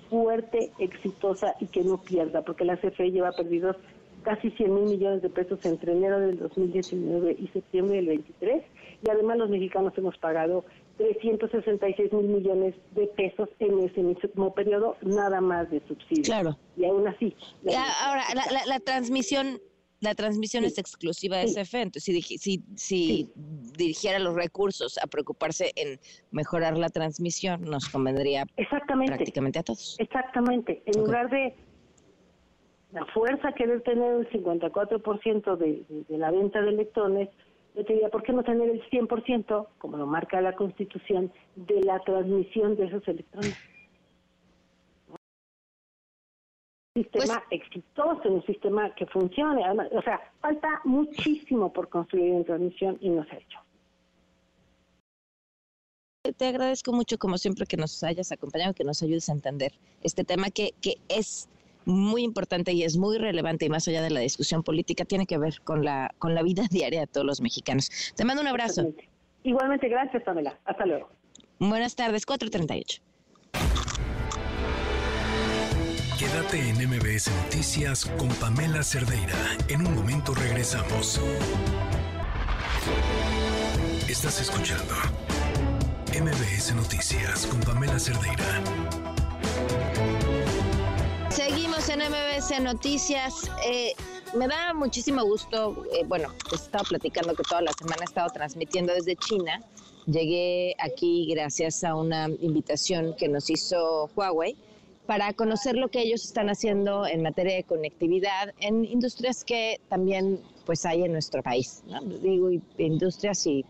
fuerte, exitosa y que no pierda, porque la CFE lleva perdidos casi 100 mil millones de pesos entre enero del 2019 y septiembre del 23, y además los mexicanos hemos pagado 366 mil millones de pesos en ese mismo periodo, nada más de subsidios. Claro. Y aún así. ahora, la transmisión la transmisión es exclusiva de CFE, entonces si, si, si dirigiera los recursos a preocuparse en mejorar la transmisión, nos convendría Exactamente. prácticamente a todos. Exactamente. En lugar de la fuerza querer tener el 54% de, de, de la venta de electrones, yo te diría, ¿por qué no tener el 100%, como lo marca la Constitución, de la transmisión de esos electrones? Sistema pues exitoso, un sistema que funcione. o sea, falta muchísimo por construir en transmisión y no se ha hecho. Te agradezco mucho, como siempre, que nos hayas acompañado, que nos ayudes a entender este tema que, que es muy importante y es muy relevante y más allá de la discusión política, tiene que ver con la, con la vida diaria de todos los mexicanos. Te mando un abrazo. Igualmente, gracias, Pamela. Hasta luego. Buenas tardes, 438. Quédate en MBS Noticias con Pamela Cerdeira. En un momento regresamos. Estás escuchando MBS Noticias con Pamela Cerdeira. Seguimos en MBS Noticias. Eh, me da muchísimo gusto, eh, bueno, he estado platicando que toda la semana he estado transmitiendo desde China. Llegué aquí gracias a una invitación que nos hizo Huawei para conocer lo que ellos están haciendo en materia de conectividad en industrias que también pues hay en nuestro país. Digo, industrias y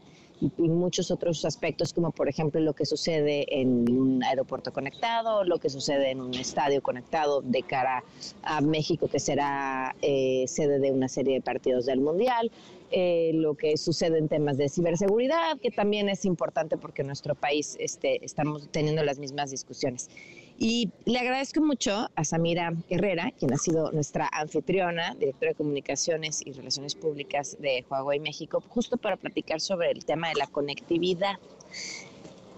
y, muchos otros aspectos, como por ejemplo lo que sucede en un aeropuerto conectado, lo que sucede en un estadio conectado de cara a México, que será eh, sede de una serie de partidos del Mundial. Eh, lo que sucede en temas de ciberseguridad, que también es importante porque en nuestro país este, estamos teniendo las mismas discusiones. Y le agradezco mucho a Samira Herrera, quien ha sido nuestra anfitriona, directora de comunicaciones y relaciones públicas de Huawei México, justo para platicar sobre el tema de la conectividad.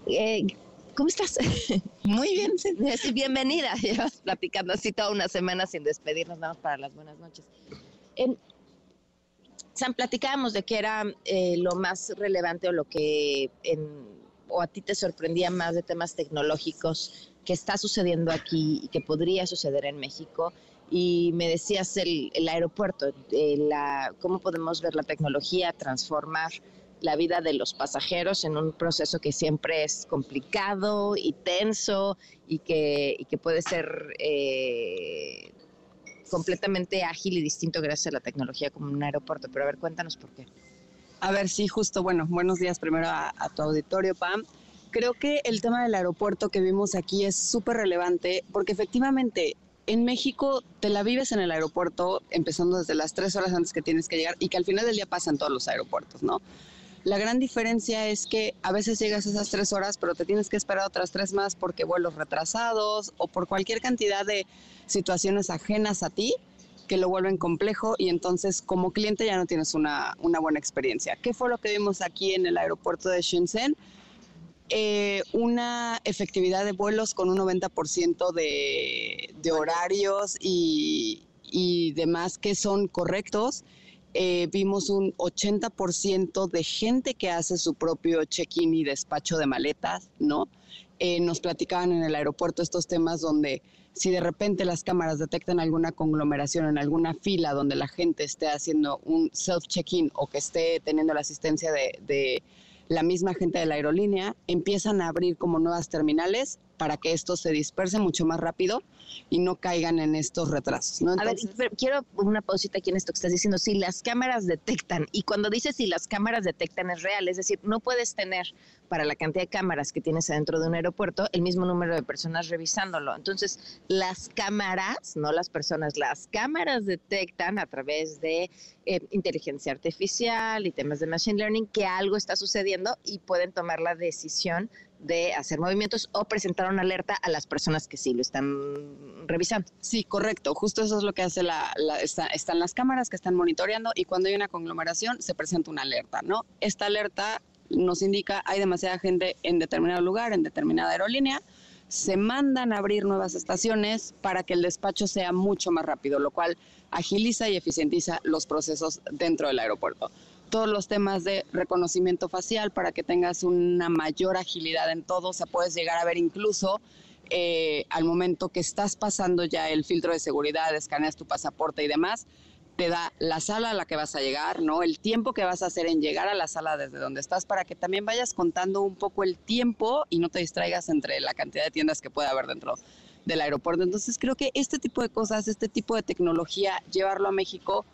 Eh, ¿Cómo estás? Muy bien, bienvenida. Llevas platicando así toda una semana sin despedirnos, vamos para las buenas noches. Sam, platicábamos de que era eh, lo más relevante o lo que o a ti te sorprendía más de temas tecnológicos que está sucediendo aquí y que podría suceder en México. Y me decías el, aeropuerto, eh, la, cómo podemos ver la tecnología transformar la vida de los pasajeros en un proceso que siempre es complicado y tenso y que, que puede ser eh, completamente ágil y distinto gracias a la tecnología como un aeropuerto. Pero a ver, cuéntanos por qué. A ver, sí, justo, bueno, buenos días primero a, a tu auditorio, Pam creo que el tema del aeropuerto que vimos aquí es súper relevante porque efectivamente en México te la vives en el aeropuerto empezando desde las tres horas antes que tienes que llegar y que al final del día pasan todos los aeropuertos, ¿no? La gran diferencia es que a veces llegas esas tres horas, pero te tienes que esperar otras tres más porque vuelos retrasados o por cualquier cantidad de situaciones ajenas a ti que lo vuelven complejo y entonces como cliente ya no tienes una, una buena experiencia. ¿Qué fue lo que vimos aquí en el aeropuerto de Shenzhen? Eh, una efectividad de vuelos con un 90% de, de horarios y, y, demás que son correctos. Eh, vimos un 80% de gente que hace su propio check-in y despacho de maletas, ¿no? Eh, nos platicaban en el aeropuerto estos temas donde si de repente las cámaras detectan alguna conglomeración en alguna fila donde la gente esté haciendo un self-check-in o que esté teniendo la asistencia de la misma gente de la aerolínea empiezan a abrir como nuevas terminales para que esto se disperse mucho más rápido y no caigan en estos retrasos. a ver, quiero una pausita aquí en esto que estás diciendo. Si las cámaras detectan, y cuando dices si las cámaras detectan es real, es decir, no puedes tener para la cantidad de cámaras que tienes adentro de un aeropuerto el mismo número de personas revisándolo. Entonces, las cámaras, no las personas, las cámaras detectan a través de eh, inteligencia artificial y temas de machine learning que algo está sucediendo y pueden tomar la decisión de hacer movimientos o presentar una alerta a las personas que sí lo están revisando. Sí, correcto. Justo eso es lo que hace la, están las cámaras que están monitoreando y cuando hay una conglomeración se presenta una alerta, ¿no? Esta alerta nos indica hay demasiada gente en determinado lugar, en determinada aerolínea, se mandan a abrir nuevas estaciones para que el despacho sea mucho más rápido, lo cual agiliza y eficientiza los procesos dentro del aeropuerto todos los temas de reconocimiento facial para que tengas una mayor agilidad en todo. O sea, puedes llegar a ver incluso eh, al momento que estás pasando ya el filtro de seguridad, escaneas tu pasaporte y demás, te da la sala a la que vas a llegar, ¿no? El tiempo que vas a hacer en llegar a la sala desde donde estás para que también vayas contando un poco el tiempo y no te distraigas entre la cantidad de tiendas que puede haber dentro del aeropuerto. Entonces creo que este tipo de cosas, este tipo de tecnología, llevarlo a México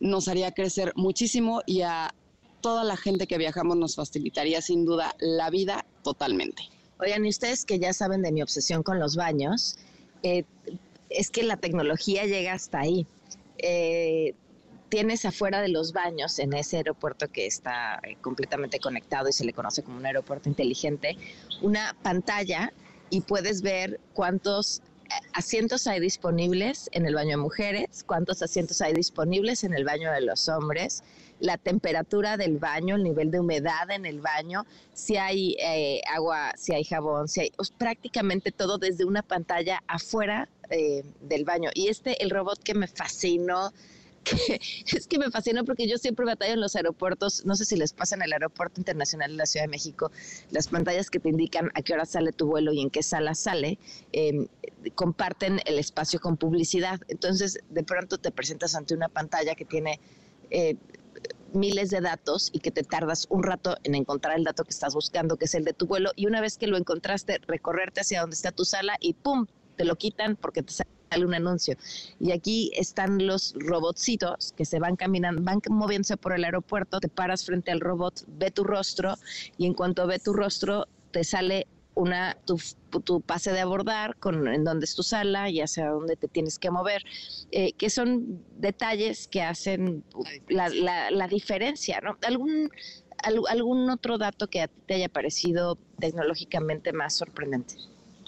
nos haría crecer muchísimo y a toda la gente que viajamos nos facilitaría sin duda la vida totalmente. Oigan, y ustedes que ya saben de mi obsesión con los baños, eh, es que la tecnología llega hasta ahí. Eh, tienes afuera de los baños, en ese aeropuerto que está eh, completamente conectado y se le conoce como un aeropuerto inteligente, una pantalla y puedes ver cuántos asientos hay disponibles en el baño de mujeres, cuántos asientos hay disponibles en el baño de los hombres, la temperatura del baño, el nivel de humedad en el baño, si hay eh, agua, si hay jabón, si hay prácticamente todo desde una pantalla afuera eh, del baño. Y este, el robot que me fascinó es que me fascinó porque yo siempre batallo en los aeropuertos, no sé si les pasa en el Aeropuerto Internacional de la Ciudad de México, las pantallas que te indican a qué hora sale tu vuelo y en qué sala sale, em, comparten el espacio con publicidad. Entonces, de pronto te presentas ante una pantalla que tiene... Eh, miles de datos y que te tardas un rato en encontrar el dato que estás buscando, que es el de tu vuelo, y una vez que lo encontraste, recorrerte hacia donde está tu sala y ¡pum! te lo quitan porque te sale un anuncio. Y aquí están los robotcitos que se van caminando, van moviéndose por el aeropuerto, te paras frente al robot, ve tu rostro y en cuanto ve tu rostro te sale una tu, tu, pase de abordar con en dónde es tu sala y hacia dónde te tienes que mover, eh, que son detalles que hacen la, la, diferencia, ¿no? ¿Algún, ¿Algún otro dato que a ti te haya parecido tecnológicamente más sorprendente?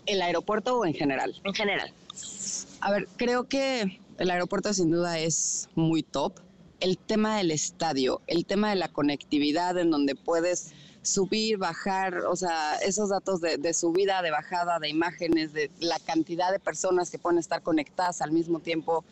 ¿El aeropuerto o en general? En general. A ver, creo que el aeropuerto sin duda es muy top. El tema del estadio, el tema de la conectividad en donde puedes subir, bajar, o sea, esos datos de, subida, de bajada, de imágenes, de la cantidad de personas que pueden estar conectadas al mismo tiempo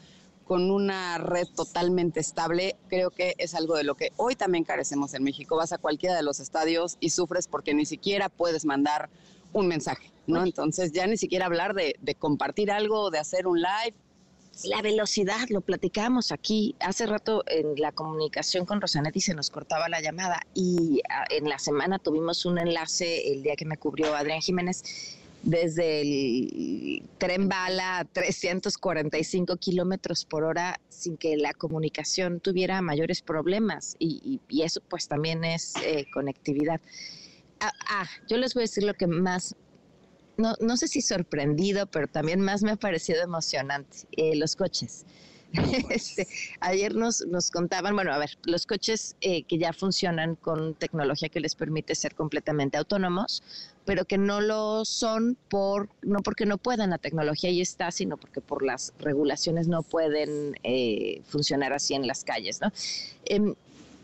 con una red totalmente estable, creo que es algo de lo que hoy también carecemos en México. Vas a cualquiera de los estadios y sufres porque ni siquiera puedes mandar un mensaje, ¿no? Entonces ya ni siquiera hablar de, de compartir algo, de hacer un live, la velocidad, lo platicábamos aquí. Hace rato en la comunicación con Rosanetti se nos cortaba la llamada y ah, en la semana tuvimos un enlace el día que me cubrió Adrián Jiménez desde el tren bala a 345 kilómetros por hora sin que la comunicación tuviera mayores problemas y, eso pues también es eh, conectividad. Ah, ah, yo les voy a decir lo que más no, no sé si sorprendido, pero también más me ha parecido emocionante, eh, los coches. Este, ayer nos, nos contaban, bueno, a ver, los coches eh, que ya funcionan con tecnología que les permite ser completamente autónomos, pero que no lo son por, no porque no puedan, la tecnología ahí está, sino porque por las regulaciones no pueden eh, funcionar así en las calles, ¿no? Em,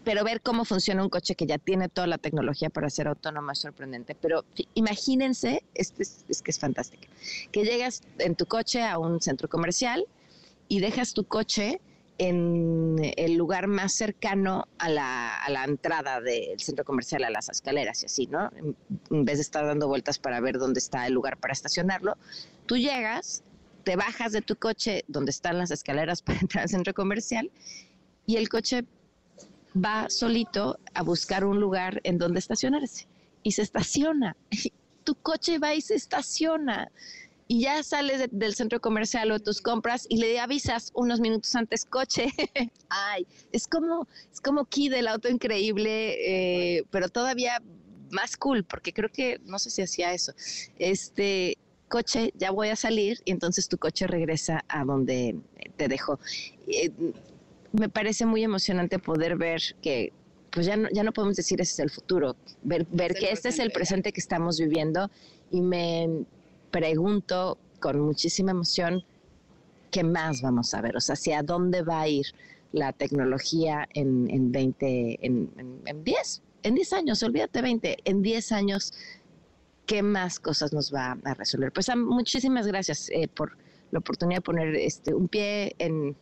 pero ver cómo funciona un coche que ya tiene toda la tecnología para ser autónomo es sorprendente. Pero imagínense, este es, que es fantástico, que llegas en tu coche a un centro comercial y dejas tu coche en el lugar más cercano a la, entrada del centro comercial, a las escaleras y así, ¿no? En vez de estar dando vueltas para ver dónde está el lugar para estacionarlo, tú llegas, te bajas de tu coche donde están las escaleras para entrar al centro comercial y el coche va solito a buscar un lugar en donde estacionarse y se estaciona. Tu coche va y se estaciona y ya sales del centro comercial o de tus compras y le avisas unos minutos antes coche. Ay, es como es como Key del auto increíble, eh, pero todavía más cool porque creo que no sé si hacía eso. Este coche, ya voy a salir y entonces tu coche regresa a donde te dejó. Eh, me parece muy emocionante poder ver que pues ya no, ya no podemos decir ese es el futuro, ver, ver que este es el presente que estamos viviendo y me pregunto con muchísima emoción qué más vamos a ver, o sea, hacia dónde va a ir la tecnología en, en 20, en, en, 10, en 10 años, olvídate 20, en 10 años, ¿qué más cosas nos va a resolver? Pues muchísimas gracias eh, por la oportunidad de poner este, un pie en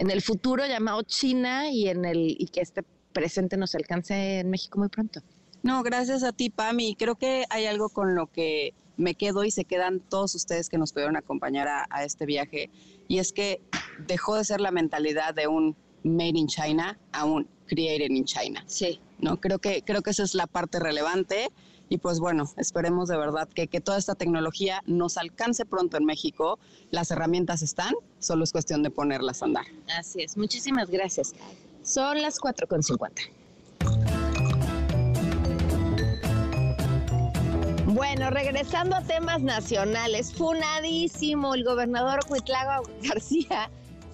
en el futuro llamado China y en el y que este presente nos alcance en México muy pronto. No, gracias a ti, Pam, y creo que hay algo con lo que me quedo y se quedan todos ustedes que nos pudieron acompañar a, este viaje, y es que dejó de ser la mentalidad de un made in China a un created in China. Sí. ¿no? Creo que, creo que esa es la parte relevante y pues bueno, esperemos de verdad que, que toda esta tecnología nos alcance pronto en México. Las herramientas están, solo es cuestión de ponerlas a andar. Así es, muchísimas gracias. Son las 4.50. Bueno, regresando a temas nacionales, funadísimo el gobernador Cuitlago García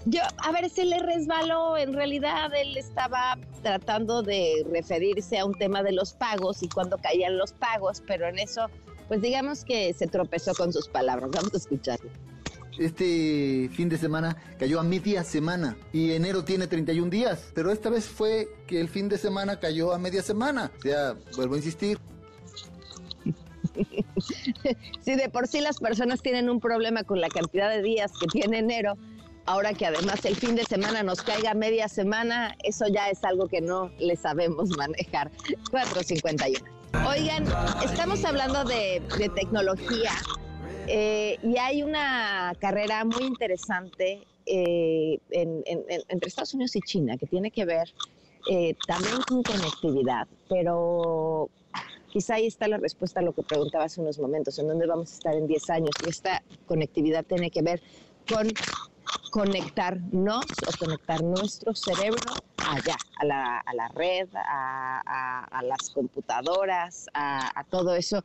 yo, a ver, se le resbaló, en realidad él estaba tratando de referirse a un tema de los pagos y cuando caían los pagos, pero en eso, pues digamos que se tropezó con sus palabras. Vamos a escucharlo. Este fin de semana cayó a media semana y enero tiene 31 días, pero esta vez fue que el fin de semana cayó a media semana. O sea, vuelvo a insistir, si de por sí las personas tienen un problema con la cantidad de días que tiene enero, Ahora que además el fin de semana nos caiga media semana, eso ya es algo que no le sabemos manejar. 451. Oigan, estamos hablando de, tecnología eh, y hay una carrera muy interesante eh, entre Estados Unidos y China que tiene que ver eh, también con conectividad, pero quizá ahí está la respuesta a lo que preguntaba hace unos momentos, en dónde vamos a estar en 10 años. Y esta conectividad tiene que ver con conectarnos o conectar nuestro cerebro allá, a la, a la red, a, a, las computadoras, a, todo eso.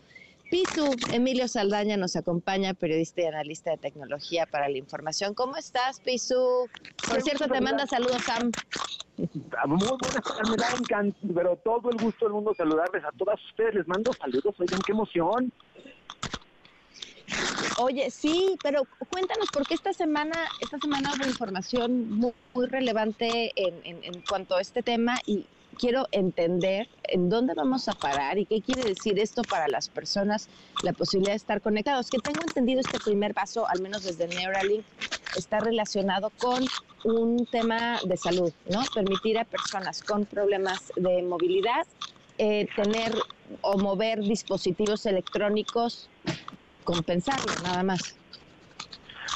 Pisu, Emilio Saldaña nos acompaña, periodista y analista de tecnología para la información. ¿Cómo estás, Pisu? Por cierto, te manda saludos, Sam. Muy buenas tardes, pero todo el gusto del mundo saludarles a todas ustedes. Les mando saludos, oigan, qué emoción. Oye, sí, pero cuéntanos, porque esta semana, esta semana hubo información muy, relevante en, en, cuanto a este tema y quiero entender en dónde vamos a parar y qué quiere decir esto para las personas, la posibilidad de estar conectados. Que tengo entendido este primer paso, al menos desde Neuralink, está relacionado con un tema de salud, ¿no? Permitir a personas con problemas de movilidad eh, tener o mover dispositivos electrónicos compensarlo, nada más.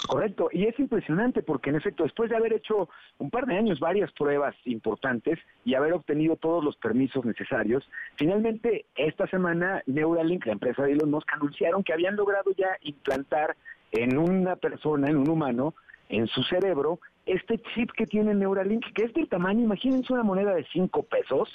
Correcto, y es impresionante porque en efecto, después de haber hecho un par de años varias pruebas importantes y haber obtenido todos los permisos necesarios, finalmente esta semana Neuralink, la empresa de Elon Musk, anunciaron que habían logrado ya implantar en una persona, en un humano, en su cerebro, este chip que tiene Neuralink, que es del tamaño, imagínense una moneda de 5 pesos,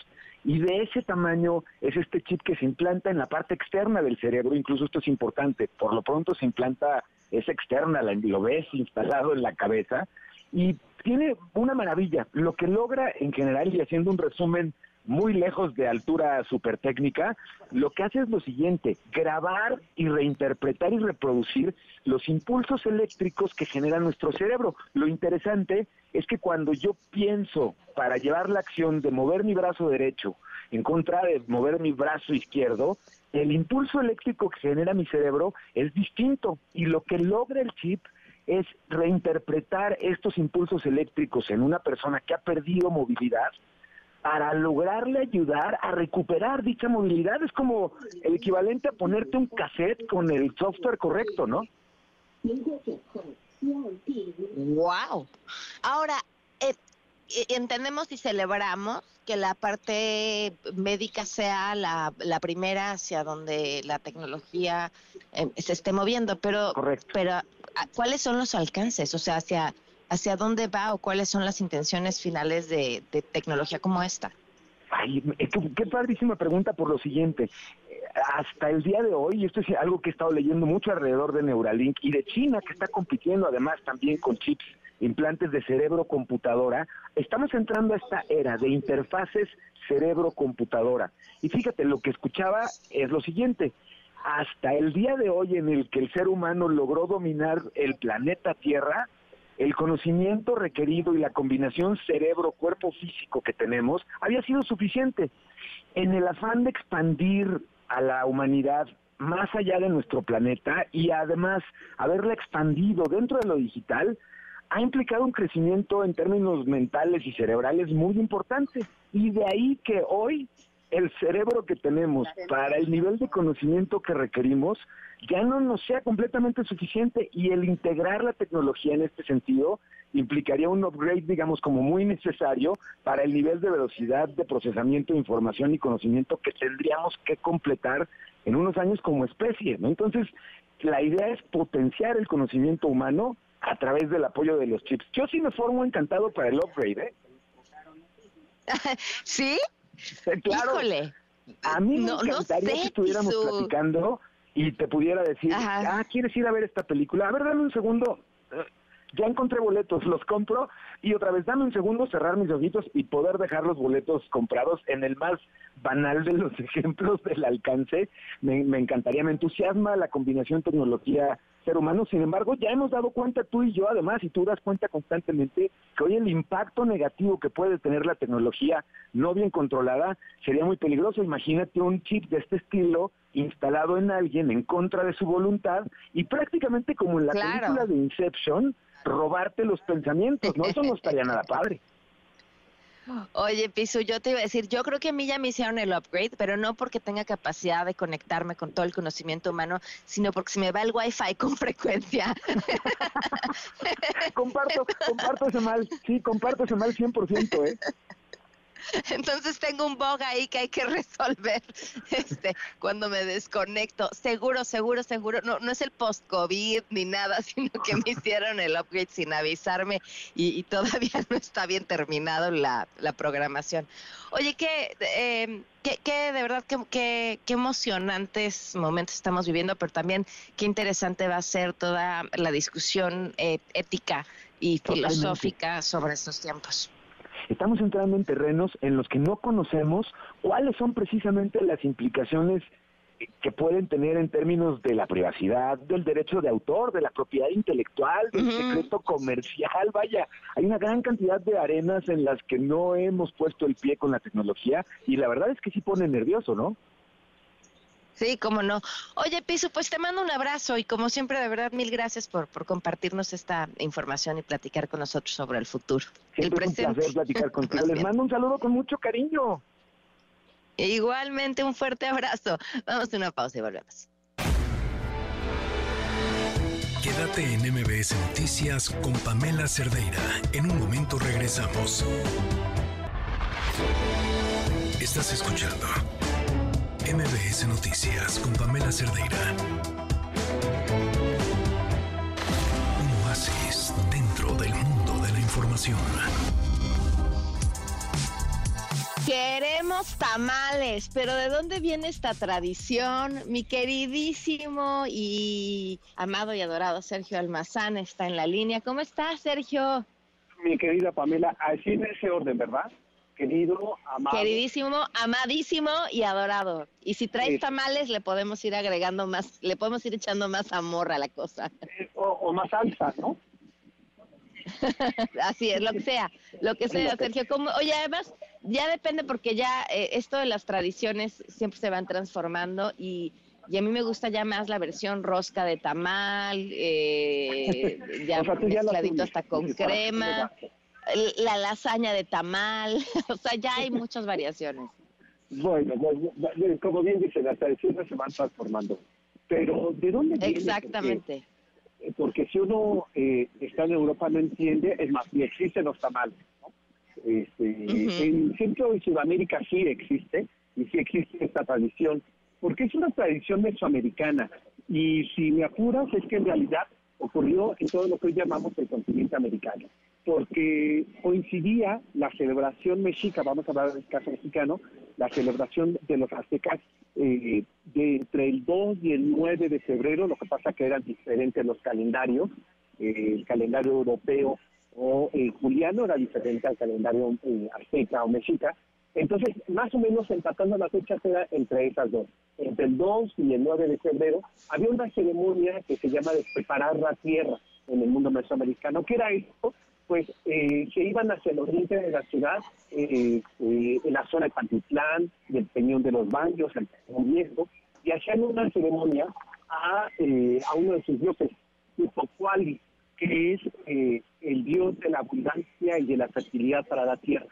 y de ese tamaño es este chip que se implanta en la parte externa del cerebro, incluso esto es importante, por lo pronto se implanta, es externa, lo ves instalado en la cabeza. Y tiene una maravilla, lo que logra en general y haciendo un resumen muy lejos de altura super técnica, lo que hace es lo siguiente, grabar y reinterpretar y reproducir los impulsos eléctricos que genera nuestro cerebro. Lo interesante es que cuando yo pienso para llevar la acción de mover mi brazo derecho en contra de mover mi brazo izquierdo, el impulso eléctrico que genera mi cerebro es distinto y lo que logra el chip es reinterpretar estos impulsos eléctricos en una persona que ha perdido movilidad para lograrle ayudar a recuperar dicha movilidad. Es como el equivalente a ponerte un cassette con el software correcto, ¿no? Wow. Ahora, eh, eh, entendemos y celebramos que la parte médica sea la, la primera hacia donde la tecnología eh, se esté moviendo, pero, pero ah, ¿cuáles son los alcances? O sea, hacia hacia dónde va o cuáles son las intenciones finales de, tecnología como esta. Ay, qué, padrísima pregunta por lo siguiente. Hasta el día de hoy, y esto es algo que he estado leyendo mucho alrededor de Neuralink y de China, que está compitiendo además también con chips, implantes de cerebro-computadora, estamos entrando a esta era de interfaces cerebro-computadora. Y fíjate, lo que escuchaba es lo siguiente, hasta el día de hoy en el que el ser humano logró dominar el planeta Tierra, el conocimiento requerido y la combinación cerebro-cuerpo físico que tenemos había sido suficiente. En el afán de expandir a la humanidad más allá de nuestro planeta y además haberla expandido dentro de lo digital, ha implicado un crecimiento en términos mentales y cerebrales muy importante. Y de ahí que hoy el cerebro que tenemos para el nivel de conocimiento que requerimos ya no nos sea completamente suficiente y el integrar la tecnología en este sentido implicaría un upgrade, digamos, como muy necesario para el nivel de velocidad de procesamiento de información y conocimiento que tendríamos que completar en unos años como especie, ¿no? Entonces, la idea es potenciar el conocimiento humano a través del apoyo de los chips. Yo sí me formo encantado para el upgrade, ¿eh? ¿Sí? claro. A mí me encantaría que estuviéramos platicando y te pudiera decir, ah, ¿quieres ir a ver esta película? A ver, dame un segundo. Eh, ya encontré boletos, los compro y otra vez dame un segundo, cerrar mis ojitos y poder dejar los boletos comprados en el más banal de los ejemplos del alcance. Me, me encantaría, me entusiasma la combinación tecnología ser humano. Sin embargo, ya hemos dado cuenta tú y yo, además, y tú das cuenta constantemente, que hoy el impacto negativo que puede tener la tecnología no bien controlada sería muy peligroso. Imagínate un chip de este estilo instalado en alguien en contra de su voluntad y prácticamente como en la película de Inception, robarte los pensamientos, ¿no? Eso no estaría nada padre. Oye, Pisu, yo te iba a decir, yo creo que a mí ya me hicieron el upgrade, pero no porque tenga capacidad de conectarme con todo el conocimiento humano, sino porque se me va el wifi con frecuencia. comparto, comparto ese mal, sí, comparto ese mal 100%, ¿eh? Entonces tengo un bug ahí que hay que resolver este, cuando me desconecto. Seguro, seguro, seguro. No, no es el post-COVID ni nada, sino que me hicieron el upgrade sin avisarme y, todavía no está bien terminado la, programación. Oye, ¿qué, eh, qué, de verdad, qué, qué, emocionantes momentos estamos viviendo, pero también qué interesante va a ser toda la discusión eh, ética y filosófica sobre estos tiempos estamos entrando en terrenos en los que no conocemos cuáles son precisamente las implicaciones que pueden tener en términos de la privacidad, del derecho de autor, de la propiedad intelectual, del secreto comercial, vaya, hay una gran cantidad de arenas en las que no hemos puesto el pie con la tecnología y la verdad es que sí pone nervioso, ¿no? Sí, cómo no. Oye, Piso, pues te mando un abrazo y como siempre, de verdad, mil gracias por, por compartirnos esta información y platicar con nosotros sobre el futuro. el presente. Es un placer platicar contigo. Les mando un saludo con mucho cariño. Igualmente, un fuerte abrazo. Vamos a una pausa y volvemos. Quédate en MBS Noticias con Pamela Cerdeira. En un momento regresamos. Estás escuchando MBS Noticias con Pamela Cerdeira. Un oasis dentro del mundo de la información. Queremos tamales, pero ¿de dónde viene esta tradición? Mi queridísimo y amado y adorado Sergio Almazán está en la línea. ¿Cómo estás, Sergio? Mi querida Pamela, así en ese orden, ¿verdad? Querido, amado. Queridísimo, amadísimo y adorado. Y si traes tamales, le podemos ir agregando más, le podemos ir echando más amor a la cosa. O, más salsa, ¿no? Así es, lo que sea, lo que sea, Sergio. Como, oye, además, ya depende porque ya eh, esto de las tradiciones siempre se van transformando y, y a mí me gusta ya más la versión rosca de tamal, eh, ya mezcladito hasta con crema la lasaña de tamal, o sea, ya hay muchas variaciones. Bueno, como bien dice, las tradiciones se van transformando. Pero, ¿de dónde viene? Exactamente. Porque, si uno eh, está en Europa no entiende, es más, ni existen los tamales. Este, En Centro y Sudamérica sí existe, y sí existe esta tradición, porque es una tradición mesoamericana. Y si me apuras, es que en realidad ocurrió en todo lo que hoy llamamos el continente americano porque coincidía la celebración mexica, vamos a hablar del caso mexicano, la celebración de los aztecas eh, de entre el 2 y el 9 de febrero, lo que pasa que eran diferentes los calendarios, eh, el calendario europeo o eh, juliano era diferente al calendario azteca o mexica, entonces más o menos empatando las fechas era entre esas dos, entre el 2 y el 9 de febrero había una ceremonia que se llama de preparar la tierra en el mundo mesoamericano, ¿qué era esto? pues eh, se iban hacia el oriente de la ciudad, eh, eh, en la zona de Pantitlán, del Peñón de los Baños, el Peñón Viejo, y hacían una ceremonia a, a uno de sus dioses, Utocuali, que es el dios de la abundancia y de la fertilidad para la tierra.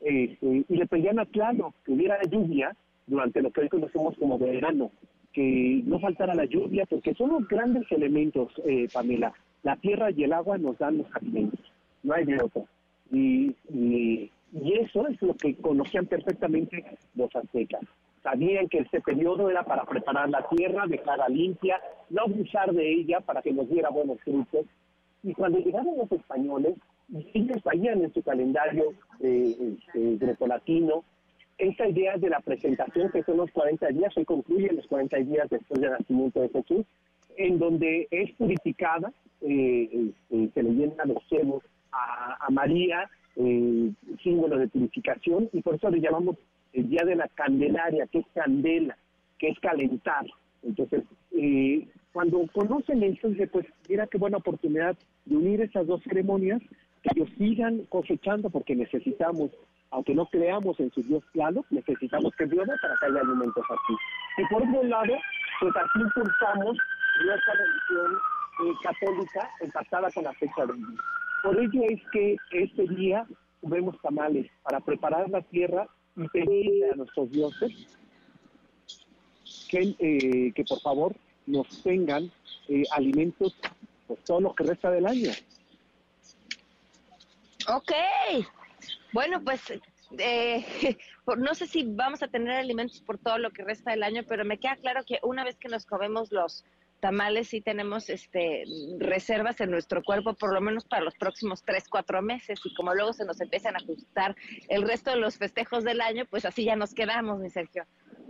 Y le pedían a Tlano que hubiera lluvia durante lo que hoy conocemos como verano, que no faltara la lluvia, porque son los grandes elementos, Pamela. La tierra y el agua nos dan los alimentos no hay de otro. Y, y, eso es lo que conocían perfectamente los aztecas. Sabían que este periodo era para preparar la tierra, dejarla limpia, no abusar de ella para que nos diera buenos frutos. Y cuando llegaron los españoles, ellos traían en su calendario eh, este, grecolatino esta idea de la presentación, que son los 40 días, hoy concluyen los 40 días después del nacimiento de Jesús, en donde es purificada, eh, este, se le llenan los cielos a, María, eh, símbolo de purificación, y por eso le llamamos el Día de la Candelaria, que es candela, que es calentar. Entonces, eh, cuando conocen esto, pues mira qué buena oportunidad de unir esas dos ceremonias, que ellos sigan cosechando, porque necesitamos, aunque no creamos en su Dios claro, necesitamos que llueva para que haya alimentos aquí. Y por otro lado, pues aquí impulsamos nuestra religión eh, católica empatada con la fecha del día. Por ello es que este día vemos tamales para preparar la tierra y pedirle a nuestros dioses que, eh, que por favor nos tengan eh, alimentos pues todo lo que resta del año. Ok. Bueno, pues eh, no sé si vamos a tener alimentos por todo lo que resta del año, pero me queda claro que una vez que nos comemos los tamales sí tenemos este reservas en nuestro cuerpo por lo menos para los próximos tres, cuatro meses y como luego se nos empiezan a ajustar el resto de los festejos del año, pues así ya nos quedamos, mi Sergio.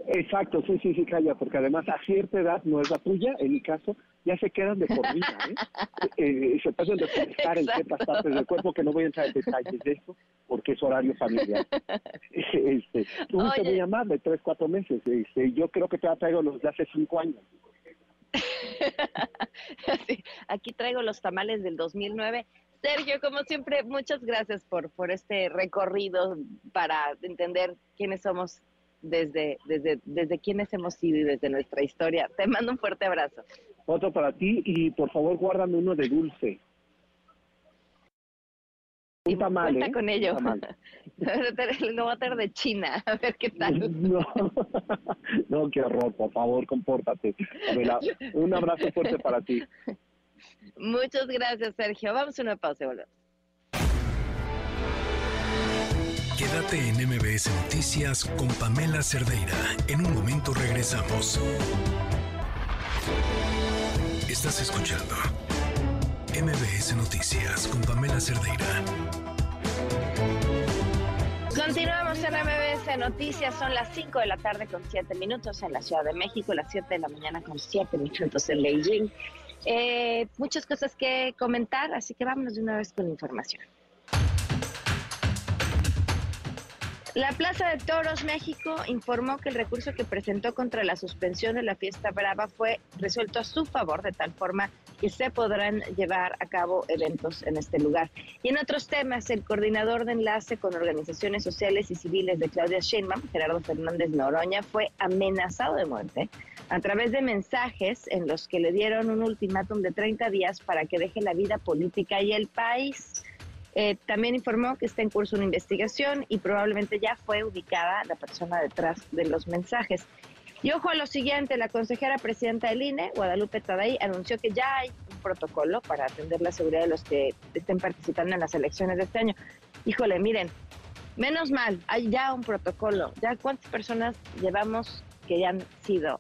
Exacto, sí, sí, sí, calla, porque además a cierta edad, no es la tuya, en mi caso, ya se quedan de por vida, ¿eh? eh se pasan de estar en ciertas partes del cuerpo, que no voy a entrar en detalles de eso, porque es horario familiar. este, tú te muy amable, tres, cuatro meses, este, yo creo que te traigo los de hace cinco años. aquí traigo los tamales del 2009. Sergio, como siempre, muchas gracias por, por este recorrido para entender quiénes somos desde, desde, desde quiénes hemos sido y desde nuestra historia. Te mando un fuerte abrazo. Otro para ti y por favor guárdame uno de dulce. Un tamal, Cuenta ¿eh? con ello. Lo voy a tener de China, a ver qué tal. No, no qué horror, por favor, compórtate. un abrazo fuerte para ti. Muchas gracias, Sergio. Vamos a una pausa y volvemos. Quédate en MBS Noticias con Pamela Cerdeira. En un momento regresamos. Estás escuchando MBS Noticias con Pamela Cerdeira. Continuamos en MBS Noticias, son las 5 de la tarde con 7 minutos en la Ciudad de México, las 7 de la mañana con 7 minutos en Beijing. Eh, muchas cosas que comentar, así que vámonos de una vez con información. La Plaza de Toros México informó que el recurso que presentó contra la suspensión de la fiesta brava fue resuelto a su favor, de tal forma que se podrán llevar a cabo eventos en este lugar. Y en otros temas, el coordinador de enlace con organizaciones sociales y civiles de Claudia Sheinbaum, Gerardo Fernández Noroña, fue amenazado de muerte a través de mensajes en los que le dieron un ultimátum de 30 días para que deje la vida política y el país. Eh, también informó que está en curso una investigación y probablemente ya fue ubicada la persona detrás de los mensajes. Y ojo a lo siguiente, la consejera presidenta del INE, Guadalupe Tadei, anunció que ya hay un protocolo para atender la seguridad de los que estén participando en las elecciones de este año. Híjole, miren, menos mal, hay ya un protocolo. ¿Ya cuántas personas llevamos que ya han sido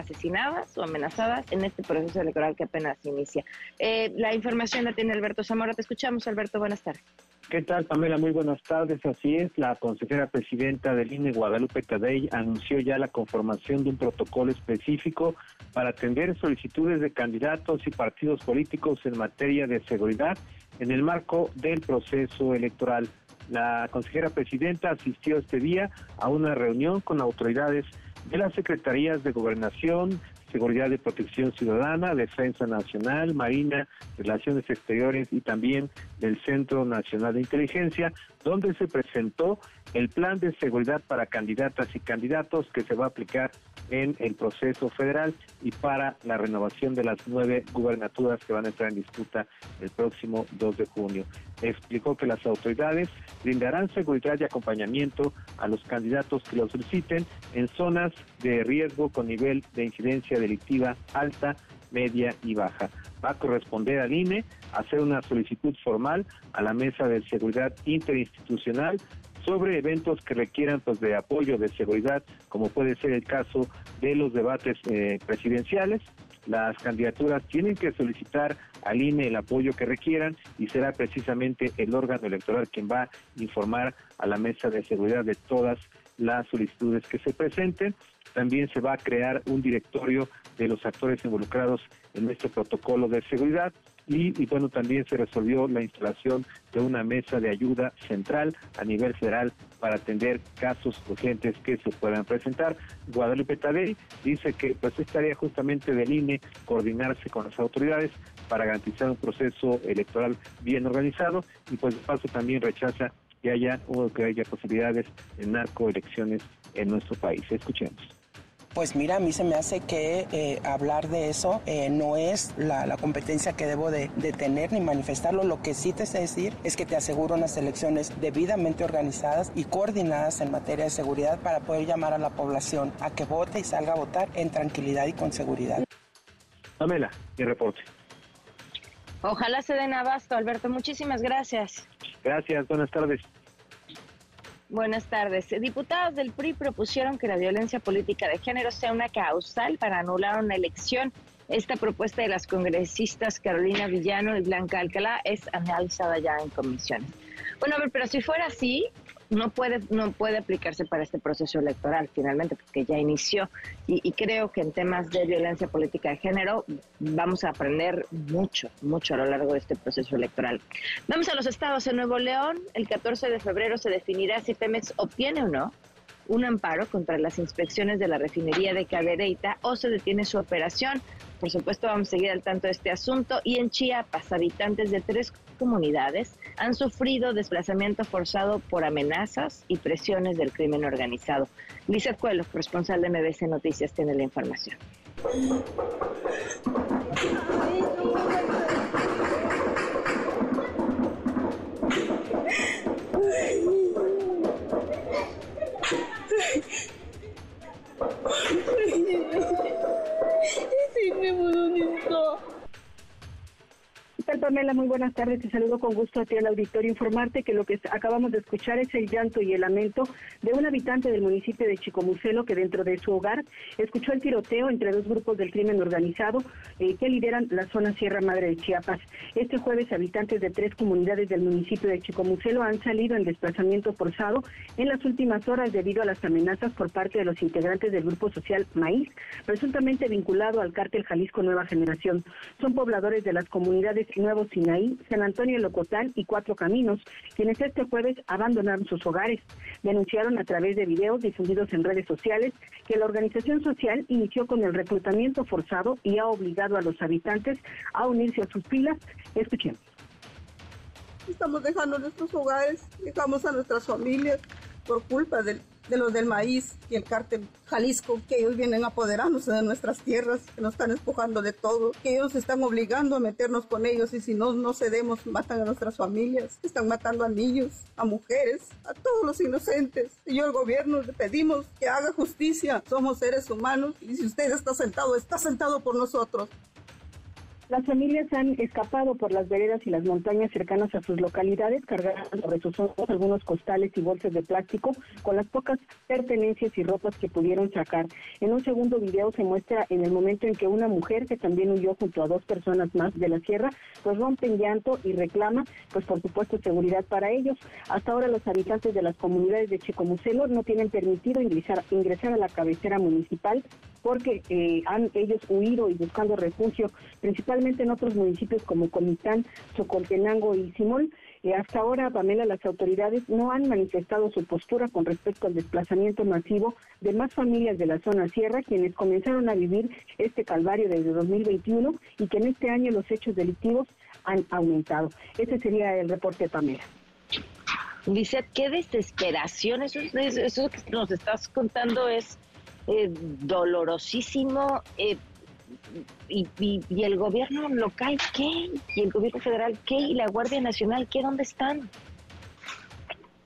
asesinadas o amenazadas en este proceso electoral que apenas inicia. Eh, la información la tiene Alberto Zamora. Te escuchamos, Alberto. Buenas tardes. ¿Qué tal, Pamela? Muy buenas tardes. Así es, la consejera presidenta del INE, Guadalupe Tadei, anunció ya la conformación de un protocolo específico para atender solicitudes de candidatos y partidos políticos en materia de seguridad en el marco del proceso electoral. La consejera presidenta asistió este día a una reunión con autoridades de las Secretarías de Gobernación, Seguridad y Protección Ciudadana, Defensa Nacional, Marina, Relaciones Exteriores y también del Centro Nacional de Inteligencia, donde se presentó el plan de seguridad para candidatas y candidatos que se va a aplicar en el proceso federal y para la renovación de las nueve gubernaturas que van a entrar en disputa el próximo 2 de junio. Explicó que las autoridades brindarán seguridad y acompañamiento a los candidatos que lo soliciten en zonas de riesgo con nivel de incidencia delictiva alta, media y baja. Va a corresponder al INE hacer una solicitud formal a la Mesa de Seguridad Interinstitucional sobre eventos que requieran pues de apoyo de seguridad, como puede ser el caso de los debates eh, presidenciales. Las candidaturas tienen que solicitar al INE el apoyo que requieran y será precisamente el órgano electoral quien va a informar a la mesa de seguridad de todas las solicitudes que se presenten. También se va a crear un directorio de los actores involucrados en este protocolo de seguridad y, bueno, también se resolvió la instalación de una mesa de ayuda central a nivel federal para atender casos urgentes que se puedan presentar. Guadalupe Tadei dice que pues estaría justamente del INE coordinarse con las autoridades para garantizar un proceso electoral bien organizado y pues de paso también rechaza que haya o que haya posibilidades de narcoelecciones en nuestro país. Escuchemos pues mira, a mí se me hace que eh, hablar de eso eh, no es la, competencia que debo de, de, tener ni manifestarlo. Lo que sí te sé decir es que te aseguro unas elecciones debidamente organizadas y coordinadas en materia de seguridad para poder llamar a la población a que vote y salga a votar en tranquilidad y con seguridad. Pamela, mi reporte. Ojalá se den abasto, Alberto. Muchísimas gracias. Gracias, buenas tardes. Buenas tardes. Diputados del PRI propusieron que la violencia política de género sea una causal para anular una elección. Esta propuesta de las congresistas Carolina Villano y Blanca Alcalá es analizada ya en comisión. Bueno, a ver, pero si fuera así, no puede, no puede aplicarse para este proceso electoral finalmente, porque ya inició. Y, creo que en temas de violencia política de género vamos a aprender mucho, mucho a lo largo de este proceso electoral. Vamos a los estados. En Nuevo León, el 14 de febrero se definirá si Pemex obtiene o no un amparo contra las inspecciones de la refinería de Cadereyta o se detiene su operación. Por supuesto, vamos a seguir al tanto de este asunto. Y en Chiapas, habitantes de tres comunidades han sufrido desplazamiento forzado por amenazas y presiones del crimen organizado. Lisa Cuelo, responsable de MBC Noticias, tiene la información. Pamela? Muy buenas tardes. Te saludo con gusto a ti al auditorio. Informarte que lo que acabamos de escuchar es el llanto y el lamento de un habitante del municipio de Chicomucelo que dentro de su hogar escuchó el tiroteo entre dos grupos del crimen organizado eh, que lideran la zona Sierra Madre de Chiapas. Este jueves, habitantes de tres comunidades del municipio de Chicomucelo han salido en desplazamiento forzado en las últimas horas debido a las amenazas por parte de los integrantes del grupo social Maíz, presuntamente vinculado al cártel Jalisco Nueva Generación. Son pobladores de las comunidades Nuevo Sinaí, San Antonio Locotal y Cuatro Caminos, quienes este jueves abandonaron sus hogares. Denunciaron a través de videos difundidos en redes sociales que la organización social inició con el reclutamiento forzado y ha obligado a los habitantes a unirse a sus filas. Escuchemos. Estamos dejando nuestros hogares, dejamos a nuestras familias por culpa del de los del maíz y el cártel Jalisco, que ellos vienen apoderándose de nuestras tierras, que nos están espujando de todo, que ellos están obligando a meternos con ellos y si no, no cedemos, matan a nuestras familias, están matando a niños, a mujeres, a todos los inocentes. Y yo al gobierno le pedimos que haga justicia, somos seres humanos y si usted está sentado, está sentado por nosotros. Las familias han escapado por las veredas y las montañas cercanas a sus localidades, cargando sobre sus ojos algunos costales y bolsas de plástico con las pocas pertenencias y ropas que pudieron sacar. En un segundo video se muestra en el momento en que una mujer que también huyó junto a dos personas más de la sierra, pues rompe en llanto y reclama, pues por supuesto, seguridad para ellos. Hasta ahora los habitantes de las comunidades de Chicomucelo no tienen permitido ingresar, ingresar a la cabecera municipal porque eh, han ellos huido y buscando refugio, principalmente en otros municipios como Comitán, Chocoltenango y Simón. Eh, hasta ahora, Pamela, las autoridades no han manifestado su postura con respecto al desplazamiento masivo de más familias de la zona sierra, quienes comenzaron a vivir este calvario desde 2021 y que en este año los hechos delictivos han aumentado. Ese sería el reporte Pamela. Dice, qué desesperación, eso, eso que nos estás contando es eh, dolorosísimo. Eh, y, y, el gobierno local qué? ¿Y el gobierno federal qué? ¿Y la Guardia Nacional qué? ¿Dónde están?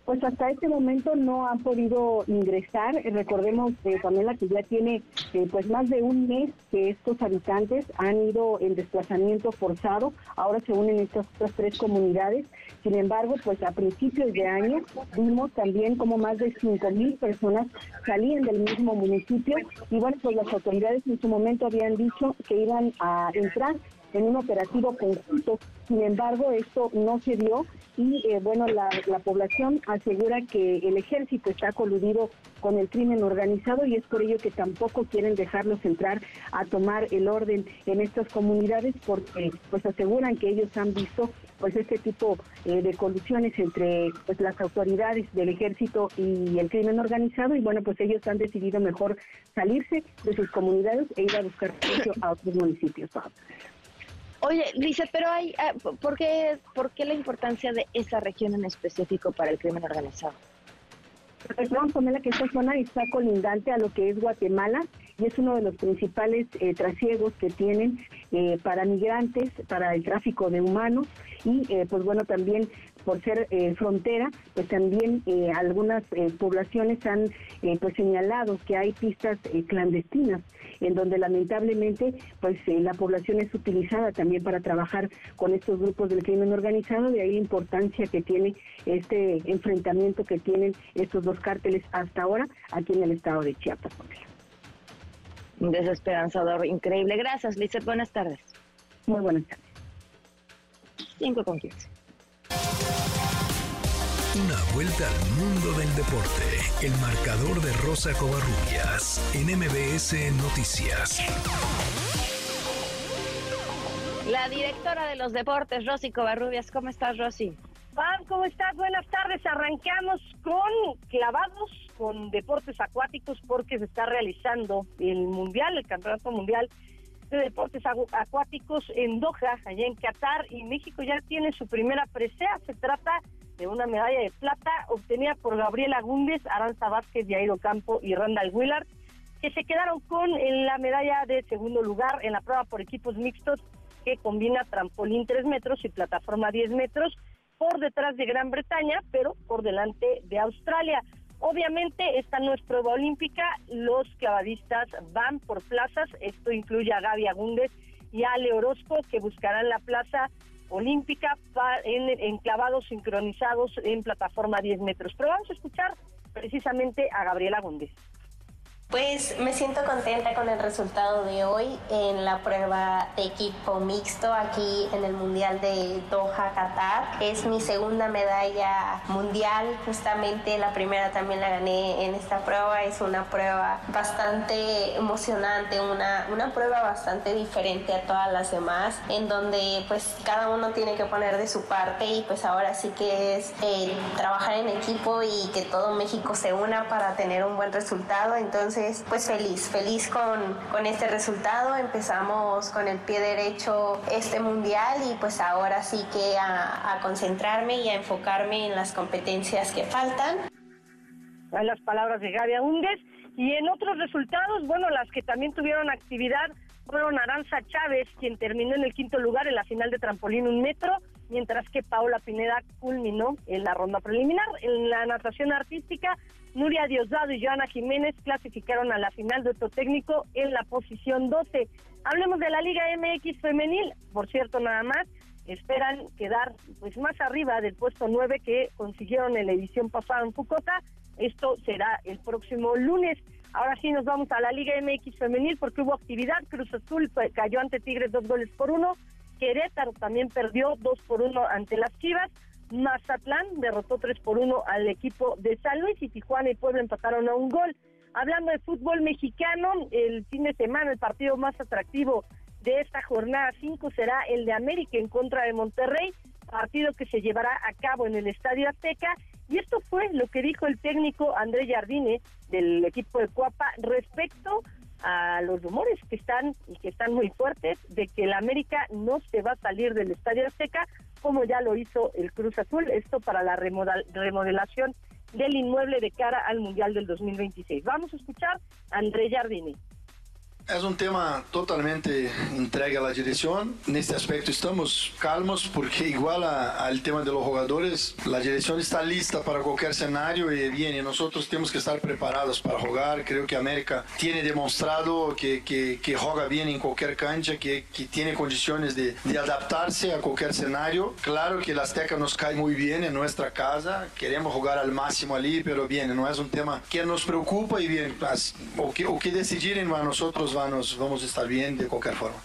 Pues hasta este momento no han podido ingresar. Recordemos, eh, Pamela, que ya tiene eh, pues más de un mes que estos habitantes han ido en desplazamiento forzado. Ahora se unen estas otras tres comunidades. Sin embargo, pues a principios de año vimos también como más de 5 mil personas salían del mismo municipio. Y bueno, pues las autoridades en su momento habían dicho que iban a entrar en un operativo conjunto. Sin embargo, esto no se dio y eh, bueno, la, la, población asegura que el ejército está coludido con el crimen organizado y es por ello que tampoco quieren dejarlos entrar a tomar el orden en estas comunidades porque pues aseguran que ellos han visto pues este tipo eh, de colusiones entre pues las autoridades del ejército y el crimen organizado y bueno pues ellos han decidido mejor salirse de sus comunidades e ir a buscar refugio a otros municipios. Oye, dice, pero hay, ah, ¿por qué, ¿por qué la importancia de esa región en específico para el crimen organizado? Vamos a que esta zona está colindante a lo que es Guatemala y es uno de los principales eh, trasiegos que tienen eh, para migrantes, para el tráfico de humanos y eh, pues bueno también por ser eh, frontera, pues también eh, algunas eh, poblaciones han pues señalado que hay pistas clandestinas en donde lamentablemente pues la población es utilizada también para trabajar con estos grupos del crimen organizado, de ahí la importancia que tiene este enfrentamiento que tienen estos dos cárteles hasta ahora aquí en el estado de Chiapas. Desesperanzador, increíble. Gracias, Lizeth. Buenas tardes. Muy buenas tardes. 5 con 15. Una vuelta al mundo del deporte. El marcador de Rosa Covarrubias en MBS Noticias. La directora de los deportes, Rosy Covarrubias. ¿Cómo estás, Rosy? Pam, ¿cómo estás? Buenas tardes. Arrancamos con clavados, con deportes acuáticos, porque se está realizando el Mundial, el Campeonato Mundial de Deportes Acuáticos en Doha, allá en Qatar, y México ya tiene su primera presea. Se trata de una medalla de plata obtenida por Gabriela Gúndez, Aranza Vázquez, Jairo Campo y Randall Willard, que se quedaron con la medalla de segundo lugar en la prueba por equipos mixtos que combina trampolín 3 metros y plataforma 10 metros por detrás de Gran Bretaña, pero por delante de Australia. Obviamente esta no es prueba olímpica, los clavadistas van por plazas, esto incluye a Gaby Agúndez y a Ale Orozco que buscarán la plaza olímpica en, clavados sincronizados en plataforma 10 metros. Pero vamos a escuchar precisamente a Gabriela Agúndez. Pues me siento contenta con el resultado de hoy en la prueba de equipo mixto aquí en el Mundial de Doha, Qatar. Es mi segunda medalla mundial, justamente la primera también la gané en esta prueba. Es una prueba bastante emocionante, una, una prueba bastante diferente a todas las demás, en donde pues cada uno tiene que poner de su parte y pues ahora sí que es eh, trabajar en equipo y que todo México se una para tener un buen resultado. Entonces, pues feliz, feliz con, con este resultado. Empezamos con el pie derecho este mundial y pues ahora sí que a, concentrarme y a enfocarme en las competencias que faltan. Hay las palabras de Gaby Aúndez. Y en otros resultados, bueno, las que también tuvieron actividad fueron Aranza Chávez, quien terminó en el quinto lugar en la final de trampolín un metro, mientras que Paula Pineda culminó en la ronda preliminar. En la natación artística, Nuria Diosdado y Joana Jiménez clasificaron a la final de otro técnico en la posición 12. Hablemos de la Liga MX femenil, por cierto, nada más. Esperan quedar pues más arriba del puesto 9 que consiguieron en la edición pasada en Fucota. Esto será el próximo lunes. Ahora sí nos vamos a la Liga MX femenil porque hubo actividad. Cruz Azul cayó ante Tigres dos goles por uno. Querétaro también perdió dos por uno ante las Chivas. Mazatlán derrotó 3 por 1 al equipo de San Luis y Tijuana y Puebla empataron a un gol. Hablando de fútbol mexicano, el fin de semana el partido más atractivo de esta jornada 5 será el de América en contra de Monterrey, partido que se llevará a cabo en el Estadio Azteca. Y esto fue lo que dijo el técnico André Jardine del equipo de Cuapa respecto a los rumores que están y que están muy fuertes de que el América no se va a salir del Estadio Azteca como ya lo hizo el Cruz Azul, esto para la remodelación del inmueble de cara al Mundial del 2026. Vamos a escuchar a André Jardini. É um tema totalmente entregue à direção. Neste aspecto estamos calmos porque igual ao tema de los jogadores, a direção está lista para qualquer cenário e bem, nós temos que estar preparados para jogar. Creio que a América tem demonstrado que, que, que joga bem em qualquer cancha, que, que tem condições de, de adaptar-se a qualquer cenário. Claro que a Azteca nos cai muito bem em nossa casa, queremos jogar ao máximo ali, mas bem, não é um tema que nos preocupa e bem, o que, o que decidirem a vamos a estar bien de cualquier forma.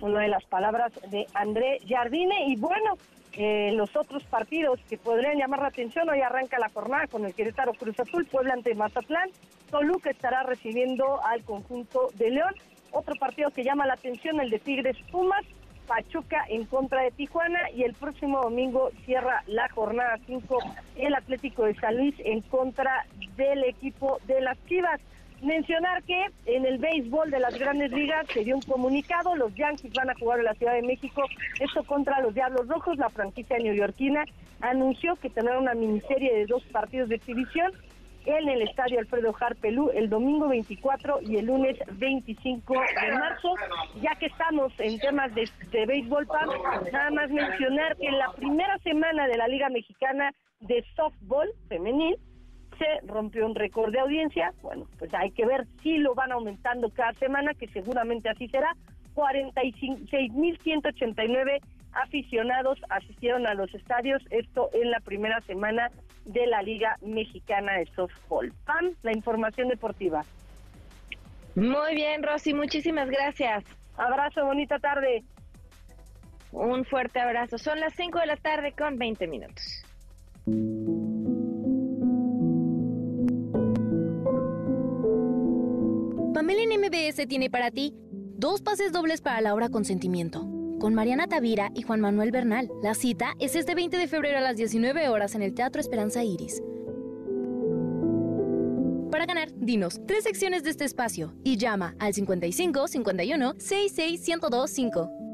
Una de las palabras de André Jardine y bueno, eh, los otros partidos que podrían llamar la atención, hoy arranca la jornada con el Querétaro Cruz Azul, Puebla ante Mazatlán, Toluca estará recibiendo al conjunto de León, otro partido que llama la atención, el de Tigres Pumas, Pachuca en contra de Tijuana y el próximo domingo cierra la jornada 5 el Atlético de San Luis en contra del equipo de las Chivas. Mencionar que en el béisbol de las grandes ligas se dio un comunicado, los Yankees van a jugar en la Ciudad de México, esto contra los Diablos Rojos, la franquicia neoyorquina anunció que tendrá una miniserie de dos partidos de exhibición en el Estadio Alfredo Harpelú el domingo 24 y el lunes 25 de marzo. Ya que estamos en temas de, de béisbol, Pam, nada más mencionar que en la primera semana de la Liga Mexicana de Softball Femenil rompió un récord de audiencia. Bueno, pues hay que ver si lo van aumentando cada semana, que seguramente así será. 46.189 aficionados asistieron a los estadios, esto en la primera semana de la Liga Mexicana de Softball. Pam, la información deportiva. Muy bien, Rosy, muchísimas gracias. Abrazo, bonita tarde. Un fuerte abrazo. Son las 5 de la tarde con 20 minutos. Pamela en MBS tiene para ti dos pases dobles para la obra Consentimiento. Con Mariana Tavira y Juan Manuel Bernal. La cita es este 20 de febrero a las 19 horas en el Teatro Esperanza Iris. Para ganar, dinos tres secciones de este espacio y llama al 55 51 66 1025.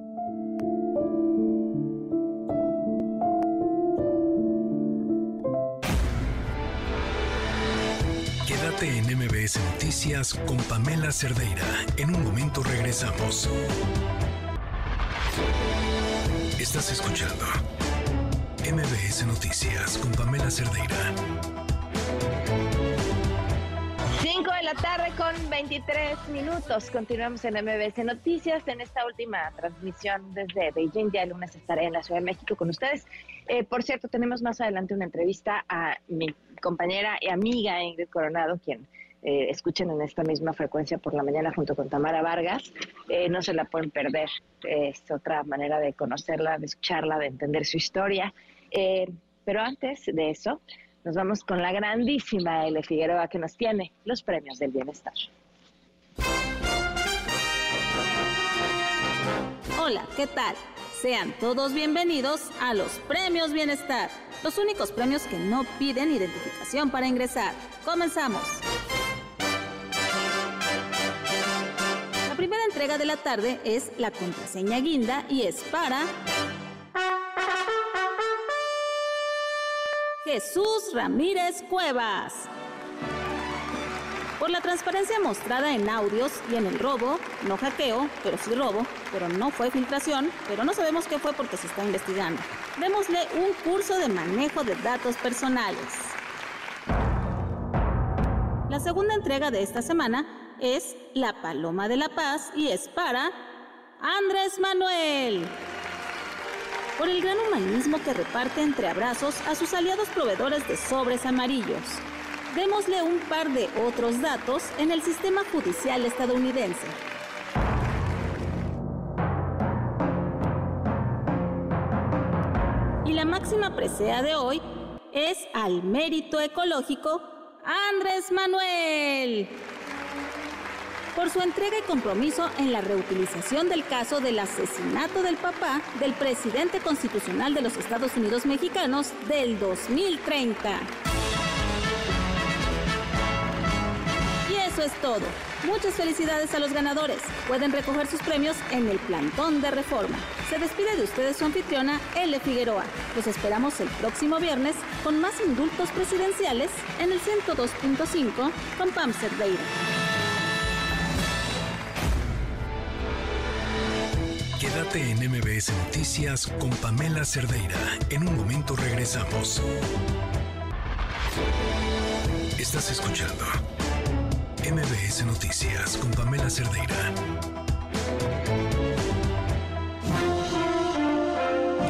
MBS Noticias con Pamela Cerdeira. En un momento regresamos. Estás escuchando MBS Noticias con Pamela Cerdeira. 5 de la tarde con 23 minutos. Continuamos en MBS Noticias en esta última transmisión desde Beijing. Ya el lunes estaré en la Ciudad de México con ustedes. Eh, por cierto, tenemos más adelante una entrevista a mi compañera y amiga Ingrid Coronado, quien eh, escuchen en esta misma frecuencia por la mañana junto con Tamara Vargas. Eh, no se la pueden perder. es otra manera de conocerla, de escucharla, de entender su historia. Eh, pero antes de eso, nos vamos con la grandísima L. Figueroa que nos tiene los premios del bienestar. Hola, ¿qué tal? Sean todos bienvenidos a los Premios Bienestar, los únicos premios que no piden identificación para ingresar. Comenzamos. Entrega de la tarde es la contraseña guinda y es para Jesús Ramírez Cuevas. Por la transparencia mostrada en audios y en el robo, no hackeo, pero sí robo, pero no fue filtración, pero no sabemos qué fue porque se está investigando. Démosle un curso de manejo de datos personales. La segunda entrega de esta semana es La Paloma de la Paz y es para Andrés Manuel. Por el gran humanismo que reparte entre abrazos a sus aliados proveedores de sobres amarillos. Démosle un par de otros datos en el sistema judicial estadounidense. Y la máxima presea de hoy es al mérito ecológico Andrés Manuel. Por su entrega y compromiso en la reutilización del caso del asesinato del papá del presidente constitucional de los Estados Unidos mexicanos del 2030. Eso es todo. Muchas felicidades a los ganadores. Pueden recoger sus premios en el plantón de reforma. Se despide de ustedes su anfitriona, L. Figueroa. Los esperamos el próximo viernes con más indultos presidenciales en el 102.5 con Pam Cerdeira. Quédate en MBS Noticias con Pamela Cerdeira. En un momento regresamos. Estás escuchando MBS Noticias con Pamela Cerdeira.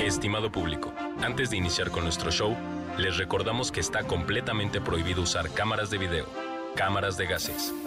Estimado público, antes de iniciar con nuestro show, les recordamos que está completamente prohibido usar cámaras de video, cámaras de gases,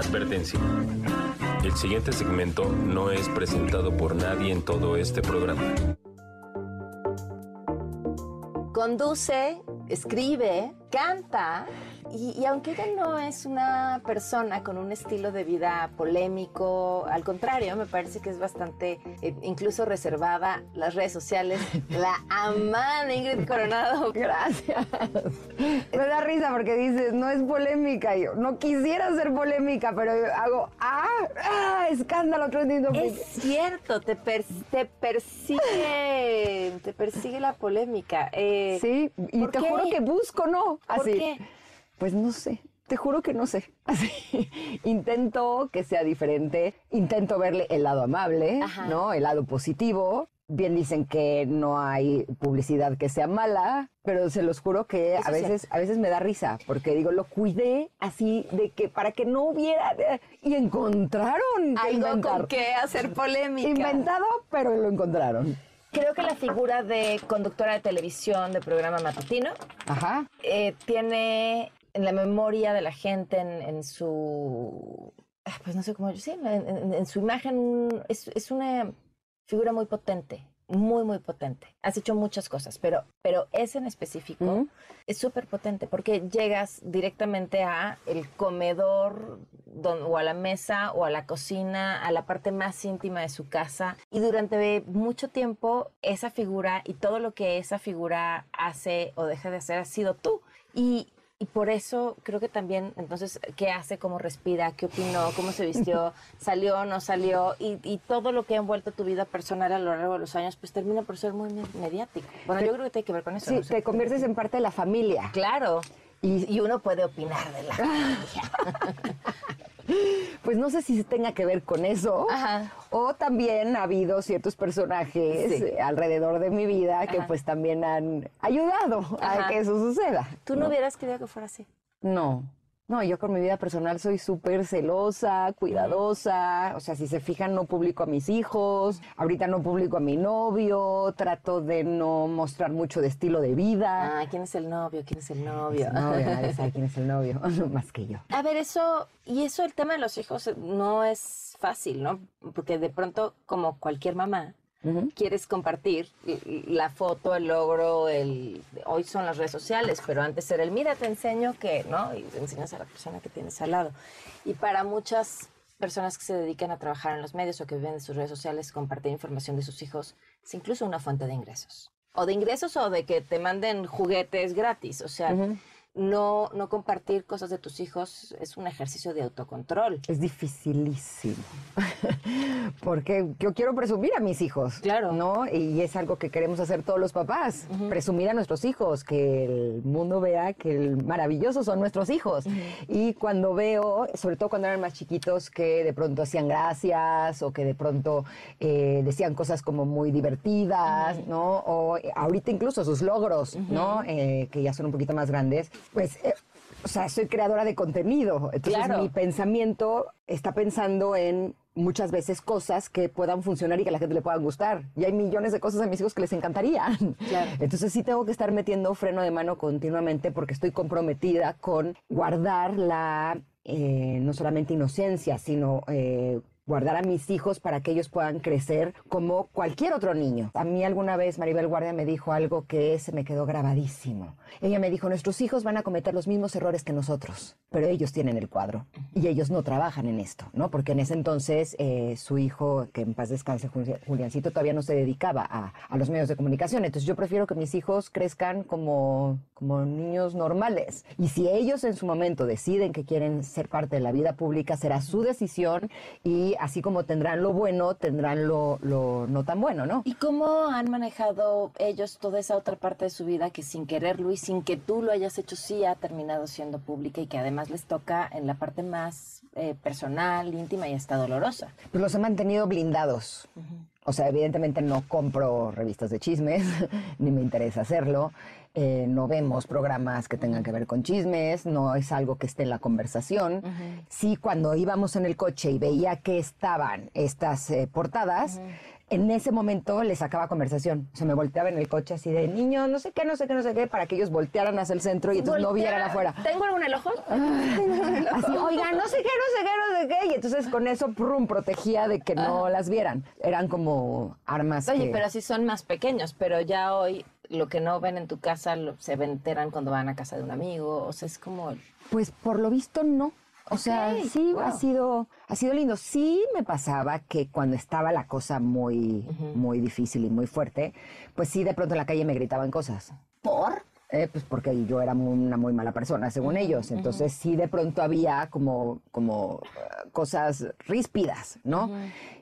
Advertencia. El siguiente segmento no es presentado por nadie en todo este programa. Conduce, escribe, encanta y, y aunque ella no es una persona con un estilo de vida polémico, al contrario, me parece que es bastante eh, incluso reservada. Las redes sociales la aman, Ingrid Coronado. Gracias. Me da risa porque dices, no es polémica. Yo no quisiera ser polémica, pero yo hago, ah, ah escándalo trending. Es cierto, te, per- te persigue, te persigue la polémica. Eh, Sí, y ¿por te qué? juro que busco, ¿no? ¿Por Así. qué? Pues no sé. Te juro que no sé. Así. Intento que sea diferente. Intento verle el lado amable, Ajá. ¿no? El lado positivo. Bien dicen que no hay publicidad que sea mala, pero se los juro que Eso a es veces, a veces me da risa, porque digo, lo cuidé así de que para que no hubiera y encontraron que Algo inventar. con qué hacer polémica. Inventado, pero lo encontraron. Creo que la figura de conductora de televisión de programa matutino Ajá. eh, tiene en la memoria de la gente, en, en su, ah, pues no sé cómo, sí, en, en- en su imagen, es, es una figura muy potente, muy, muy potente. Has hecho muchas cosas, pero, pero ese en específico es súper potente porque llegas directamente a el comedor don- o a la mesa o a la cocina, a la parte más íntima de su casa y durante mucho tiempo esa figura y todo lo que esa figura hace o deja de hacer ha sido tú. Y, y por eso creo que también, entonces, ¿qué hace? ¿Cómo respira? ¿Qué opinó? ¿Cómo se vistió? ¿Salió? ¿No salió? Y, y todo lo que ha envuelto tu vida personal a lo largo de los años, pues termina por ser muy me- mediático. Bueno, yo creo que tiene que ver con eso. Sí, no sé. te conviertes en parte de la familia. Claro. Y, y uno puede opinar de la Pues no sé si tenga que ver con eso. O también ha habido ciertos personajes Sí. eh, alrededor de mi vida que Ajá. pues también han ayudado a Ajá. que eso suceda. ¿Tú no hubieras querido que fuera así? No. No, yo con mi vida personal soy súper celosa, cuidadosa. O sea, si se fijan, no publico a mis hijos. Ahorita no publico a mi novio. Trato de no mostrar mucho de estilo de vida. Ah, ¿quién es el novio? ¿Quién es el novio? No, nadie sabe quién es el novio, más que yo. A ver, eso, y eso el tema de los hijos no es fácil, ¿no? Porque de pronto, como cualquier mamá, quieres compartir la foto, el logro, el hoy son las redes sociales, pero antes era el mira, te enseño que, ¿no? Y le enseñas a la persona que tienes al lado. Y para muchas personas que se dedican a trabajar en los medios o que viven de sus redes sociales, compartir información de sus hijos es incluso una fuente de ingresos. O de ingresos o de que te manden juguetes gratis. O sea, no, no compartir cosas de tus hijos es un ejercicio de autocontrol. Es dificilísimo. Porque yo quiero presumir a mis hijos. Claro. ¿No? Y es algo que queremos hacer todos los papás. Presumir a nuestros hijos, que el mundo vea que el maravillosos son nuestros hijos. Y cuando veo, sobre todo cuando eran más chiquitos, que de pronto hacían gracias o que de pronto eh, decían cosas como muy divertidas, ¿no? O ahorita incluso sus logros, ¿no? Eh, que ya son un poquito más grandes, pues... eh, o sea, soy creadora de contenido. Entonces Claro. mi pensamiento está pensando en muchas veces cosas que puedan funcionar y que a la gente le puedan gustar. Y hay millones de cosas a mis hijos que les encantarían. Entonces sí tengo que estar metiendo freno de mano continuamente porque estoy comprometida con guardar la, eh, no solamente inocencia, sino... eh, guardar a mis hijos para que ellos puedan crecer como cualquier otro niño. A mí alguna vez Maribel Guardia me dijo algo que se me quedó grabadísimo. Ella me dijo, nuestros hijos van a cometer los mismos errores que nosotros, pero ellos tienen el cuadro y ellos no trabajan en esto, ¿no? Porque en ese entonces eh, su hijo, que en paz descanse, Juli- Juliancito, todavía no se dedicaba a, a los medios de comunicación. Entonces yo prefiero que mis hijos crezcan como, como niños normales. Y si ellos en su momento deciden que quieren ser parte de la vida pública, será su decisión y así como tendrán lo bueno, tendrán lo, lo no tan bueno, ¿no? ¿Y cómo han manejado ellos toda esa otra parte de su vida que sin quererlo y sin que tú lo hayas hecho sí ha terminado siendo pública y que además les toca en la parte más eh, personal, íntima y hasta dolorosa? Pues los he mantenido blindados. O sea, evidentemente no compro revistas de chismes, ni me interesa hacerlo. Eh, no vemos programas que tengan que ver con chismes, no es algo que esté en la conversación. Sí, cuando íbamos en el coche y veía que estaban estas eh, portadas, en ese momento les sacaba conversación. O sea, me volteaba en el coche así de niño, no sé qué, no sé qué, no sé qué, para que ellos voltearan hacia el centro y entonces no vieran afuera. ¿Tengo algún el ojo? Así, oiga, no sé qué, no sé qué, no sé qué. Y entonces con eso, prum, protegía de que no las vieran. Eran como armas Oye, que- pero así son más pequeños, pero ya hoy lo que no ven en tu casa lo- se enteran cuando van a casa de un amigo. O sea, es como. Pues por lo visto no. O sea, sí ha sido ha sido lindo. Sí me pasaba que cuando estaba la cosa muy muy difícil y muy fuerte, pues sí de pronto en la calle me gritaban cosas. ¿Por? Eh, pues porque yo era muy- una muy mala persona, según ellos. Entonces sí de pronto había como, como eh, cosas ríspidas, ¿no?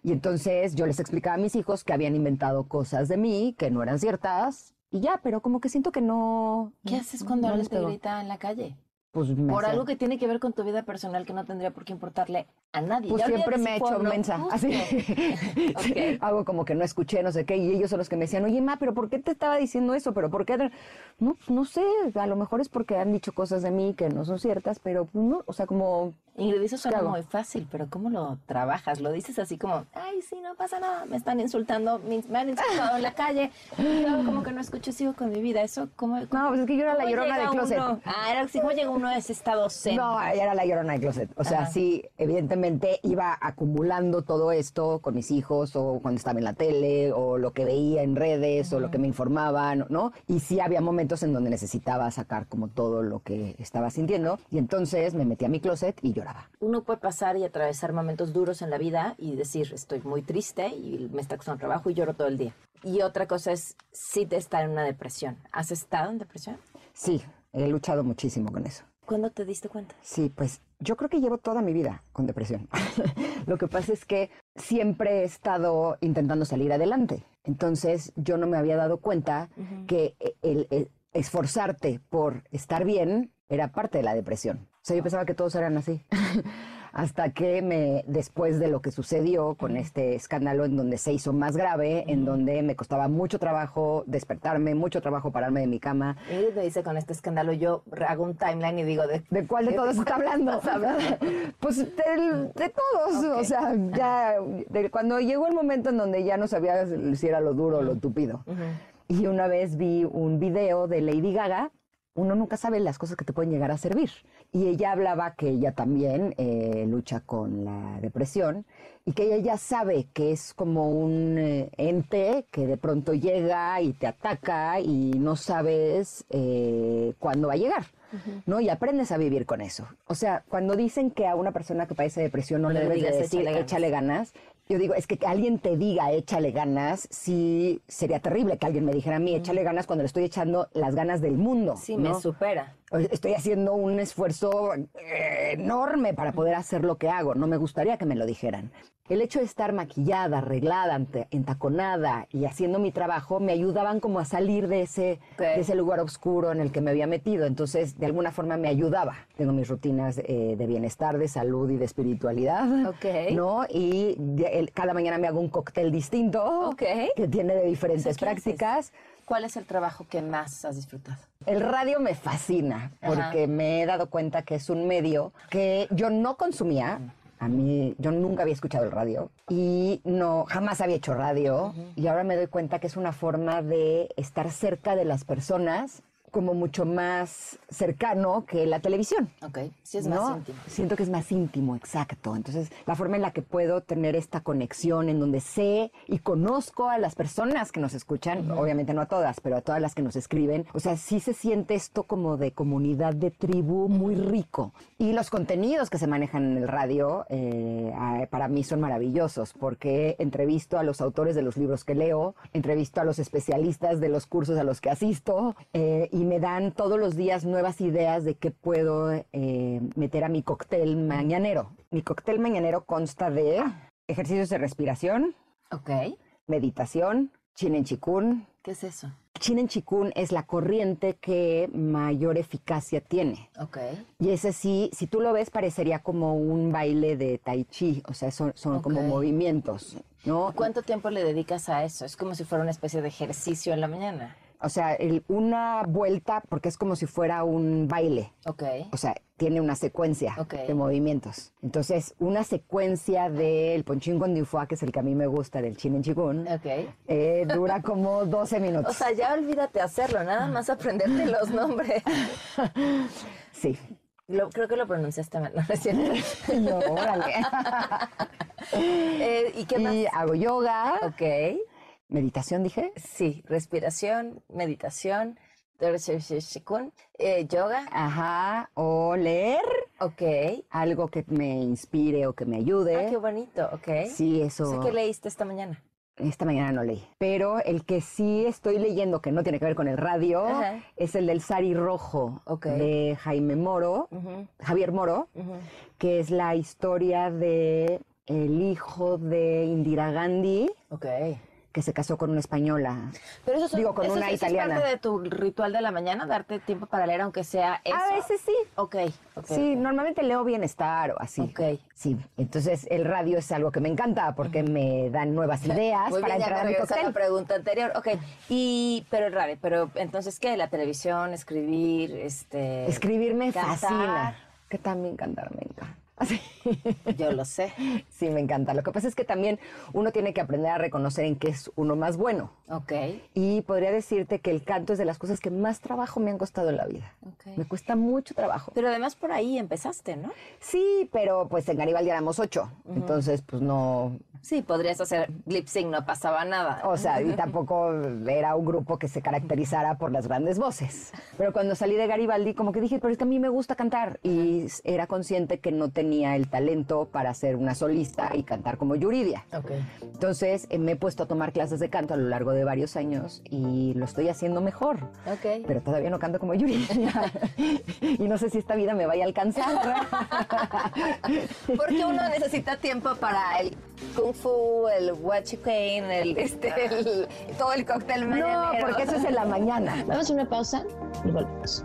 Y entonces yo les explicaba a mis hijos que habían inventado cosas de mí que no eran ciertas y ya, pero como que siento que no... ¿Qué haces cuando no alguien te grita en la calle? Pues me Por algo que tiene que ver con tu vida personal que no tendría por qué importarle a nadie. Pues Ya siempre me he hecho mensa, así. Ok. Hago como que no escuché, no sé qué, y ellos son los que me decían, oye, ma, pero ¿por qué te estaba diciendo eso? ¿Pero por qué? No, no sé, a lo mejor es porque han dicho cosas de mí que no son ciertas, pero pues, no, o sea, como... Ingrid, eso suena muy fácil, pero ¿cómo lo trabajas? Lo dices así como, ay, sí, no pasa nada, me están insultando, me, han insultado en la calle, yo como que no escucho, sigo con mi vida. Eso, ¿cómo? No, pues es que yo era la cómo llorona del closet. uno? Ah, era así como llega uno a ese estado zen. No, ella era la llorona del closet. O sea, Ajá. sí, evidentemente iba acumulando todo esto con mis hijos o cuando estaba en la tele o lo que veía en redes o lo que me informaban, ¿no? Y sí había momentos en donde necesitaba sacar como todo lo que estaba sintiendo y entonces me metí a mi closet y lloraba. Uno puede pasar y atravesar momentos duros en la vida y decir, estoy muy triste y me está costando trabajo y lloro todo el día. Y otra cosa es, sí te está en una depresión. ¿Has estado en depresión? Sí, he luchado muchísimo con eso. ¿Cuándo te diste cuenta? Sí, pues yo creo que llevo toda mi vida con depresión. Lo que pasa es que siempre he estado intentando salir adelante. Entonces yo no me había dado cuenta que el, el esforzarte por estar bien era parte de la depresión. O sea, yo pensaba que todos eran así. Hasta que me, después de lo que sucedió con este escándalo en donde se hizo más grave, en donde me costaba mucho trabajo despertarme, mucho trabajo pararme de mi cama, Ingrid me dice con este escándalo, yo hago un timeline y digo, ¿de, ¿De cuál de todos está hablando? Pues del- de todos, o sea, ya de- cuando llegó el momento en donde ya no sabía si era lo duro o lo tupido. Y una vez vi un video de Lady Gaga, uno nunca sabe las cosas que te pueden llegar a servir. Y ella hablaba que ella también eh, lucha con la depresión y que ella ya sabe que es como un eh, ente que de pronto llega y te ataca y no sabes eh, cuándo va a llegar. ¿no? Y aprendes a vivir con eso. O sea, cuando dicen que a una persona que padece depresión no, No le debes de decir "Échale échale ganas. Yo digo, es que que alguien te diga échale ganas, sí sería terrible que alguien me dijera a mí échale ganas cuando le estoy echando las ganas del mundo. Sí, me supera. Estoy haciendo un esfuerzo eh, enorme para poder hacer lo que hago. No me gustaría que me lo dijeran. El hecho de estar maquillada, arreglada, entaconada y haciendo mi trabajo me ayudaban como a salir de ese, de ese lugar oscuro en el que me había metido. Entonces, de alguna forma me ayudaba. Tengo mis rutinas eh, de bienestar, de salud y de espiritualidad. Ok. ¿No? Y de- el- cada mañana me hago un cóctel distinto que tiene de diferentes ¿qué haces? ¿Cuál es el trabajo que más has disfrutado? El radio me fascina Ajá. porque me he dado cuenta que es un medio que yo no consumía. A mí, yo nunca había escuchado el radio y no, jamás había hecho radio. Y ahora me doy cuenta que es una forma de estar cerca de las personas como mucho más cercano que la televisión. Ok, sí es más ¿no? íntimo. Siento que es más íntimo, exacto. Entonces, la forma en la que puedo tener esta conexión, en donde sé y conozco a las personas que nos escuchan, obviamente no a todas, pero a todas las que nos escriben, o sea, sí se siente esto como de comunidad, de tribu muy rico. Y los contenidos que se manejan en el radio, eh, para mí son maravillosos, porque entrevisto a los autores de los libros que leo, entrevisto a los especialistas de los cursos a los que asisto, eh, y me dan todos los días nuevas ideas de qué puedo eh, meter a mi cóctel mañanero. Mi cóctel mañanero consta de ejercicios de respiración, Ok. meditación, chinen chikun. ¿Qué es eso? Chinen chikun es la corriente que mayor eficacia tiene. Ok. Y ese sí, si tú lo ves, parecería como un baile de tai chi, o sea, son, son como movimientos, ¿no? ¿Cuánto tiempo le dedicas a eso? Es como si fuera una especie de ejercicio en la mañana. O sea, el- una vuelta, porque es como si fuera un baile. Ok. O sea, tiene una secuencia Ok. de movimientos. Entonces, una secuencia del ponchín con dinfua, que es el que a mí me gusta, del chin en chikun, Ok. eh, dura como 12 minutos. O sea, ya olvídate hacerlo, nada más aprenderte los nombres. Sí. Lo- creo que lo pronunciaste mal, no es cierto. No, órale. Eh, ¿Y qué más? Y hago yoga. Ok. ¿Meditación dije? Sí, respiración, meditación, eh, yoga. Ajá, o leer. Ok. Algo que me inspire o que me ayude. Ah, qué bonito, ok. Sí, eso. ¿Qué leíste esta mañana? Esta mañana no leí. Pero el que sí estoy leyendo, que no tiene que ver con el radio, Ajá. es el del Sari Rojo Ok. de Jaime Moro. Javier Moro, que es la historia de el hijo de Indira Gandhi, Ok. Que se casó con una española. Pero eso, son- Digo, con eso- una eso italiana. es parte de tu ritual de la mañana, darte tiempo para leer, aunque sea eso. A veces sí. Ok. ok, Sí, normalmente leo bienestar o así. Ok. Sí, entonces el radio es algo que me encanta porque me dan nuevas ideas Muy para bien, ya entrar a me mi regreso a la pregunta anterior. Ok, y, pero es raro, pero entonces, ¿qué? La televisión, escribir, este... Escribir me cantar. fascina. Que también cantar me encanta. Así. Yo lo sé. Sí, me encanta. Lo que pasa es que también uno tiene que aprender a reconocer en qué es uno más bueno. Ok. Y podría decirte que el canto es de las cosas que más trabajo me han costado en la vida. Ok. Me cuesta mucho trabajo. Pero además por ahí empezaste, ¿no? Sí, pero pues en Garibaldi éramos ocho. Entonces, pues no. Sí, podrías hacer lip sync, no pasaba nada. O sea, y tampoco era un grupo que se caracterizara por las grandes voces. Pero cuando salí de Garibaldi, como que dije, pero es que a mí me gusta cantar. Y era consciente que no tenía el talento para ser una solista y cantar como Yuridia. Ok. Entonces eh, me he puesto a tomar clases de canto a lo largo de varios años y lo estoy haciendo mejor. Ok. Pero todavía no canto como Yuridia. y no sé si esta vida me vaya a alcanzar. Porque uno necesita tiempo para el kung fu, el huachicain, el, este, el, todo el cóctel no, mañanero. porque eso es en la mañana. Vamos a una pausa y volvemos.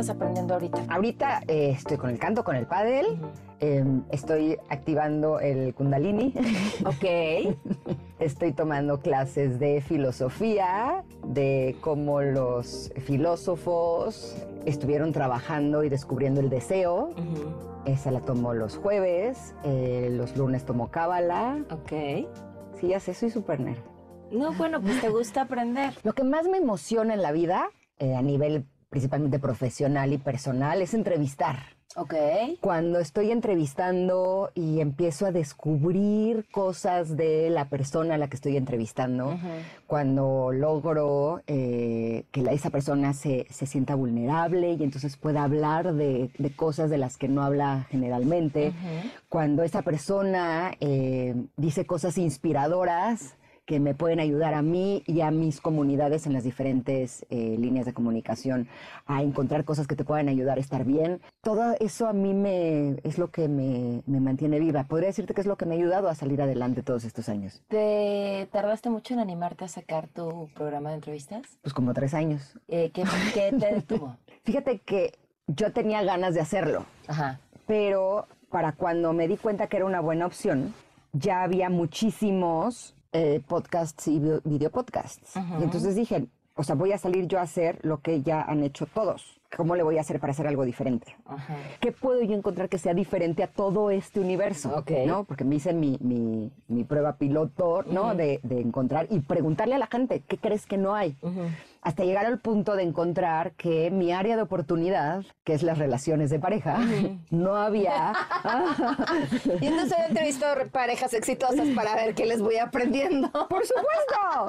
Estás aprendiendo ahorita? Ahorita eh, estoy con el canto, con el pádel. eh, estoy activando el kundalini. Ok. Estoy tomando clases de filosofía, de cómo los filósofos estuvieron trabajando y descubriendo el deseo. Esa la tomo los jueves, eh, los lunes tomo cábala. Ok. Sí, ya sé, soy súper nerd. No, bueno, pues te gusta aprender. Lo que más me emociona en la vida, eh, a nivel principalmente profesional y personal, es entrevistar. Ok. Cuando estoy entrevistando y empiezo a descubrir cosas de la persona a la que estoy entrevistando, cuando logro eh, que la- esa persona se, se sienta vulnerable y entonces pueda hablar de, de cosas de las que no habla generalmente, cuando esa persona eh, dice cosas inspiradoras que me pueden ayudar a mí y a mis comunidades en las diferentes eh, líneas de comunicación a encontrar cosas que te puedan ayudar a estar bien. Todo eso a mí me, es lo que me, me mantiene viva. Podría decirte que es lo que me ha ayudado a salir adelante todos estos años. ¿Te tardaste mucho en animarte a sacar tu programa de entrevistas? Pues como tres años. Eh, ¿qué, qué te detuvo? Fíjate que yo tenía ganas de hacerlo, Ajá. pero para cuando me di cuenta que era una buena opción, ya había muchísimos eh, podcasts y vi- videopodcasts. Ujú. Y entonces dije, o sea, voy a salir yo a hacer lo que ya han hecho todos. ¿Cómo le voy a hacer para hacer algo diferente? Ajá. ¿Qué puedo yo encontrar que sea diferente a todo este universo? Ok. ¿no? Porque me hice mi, mi- mi prueba piloto, ¿no? Ujú. de, de encontrar y preguntarle a la gente, ¿qué crees que no hay? Hasta llegar al punto de encontrar que mi área de oportunidad, que es las relaciones de pareja, no había... Y entonces he entrevistado parejas exitosas para ver qué les voy aprendiendo. ¡Por supuesto!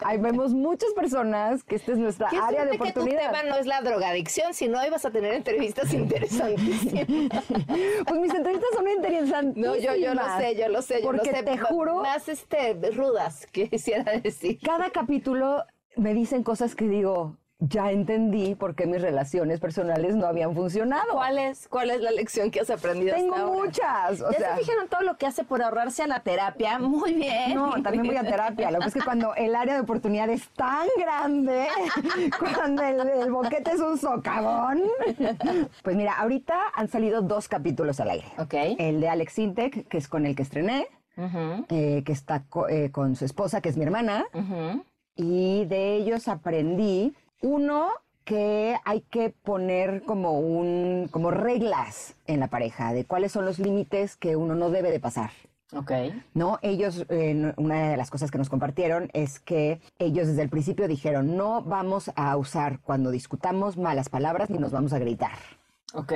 Ahí vemos muchas personas que esta es nuestra área de suerte que tu oportunidad. tema no es la drogadicción, si no ahí vas a tener entrevistas interesantísimas. Pues mis entrevistas son interesantes. No, yo, yo lo sé, yo lo sé, yo Porque lo sé. te juro- Más este, rudas, que quisiera decir. Cada capítulo me dicen cosas que digo, ya entendí por qué mis relaciones personales no habían funcionado. ¿Cuál es, ¿Cuál es la lección que has aprendido Tengo hasta ahora? muchas. O ¿Ya sea, se fijaron todo lo que hace por ahorrarse a la terapia? Muy bien. No, también voy a terapia. Lo que pasa es que cuando el área de oportunidad es tan grande, cuando el, el boquete es un socavón. Pues mira, ahorita han salido dos capítulos al aire. Ok. El de Alex Intec, que es con el que estrené, eh, que está co- eh, con su esposa, que es mi hermana. y de ellos aprendí, uno, que hay que poner como un como reglas en la pareja de cuáles son los límites que uno no debe de pasar. Ok. No, ellos, eh, una de las cosas que nos compartieron es que ellos desde el principio dijeron, no vamos a usar cuando discutamos malas palabras ni nos vamos a gritar. Ok.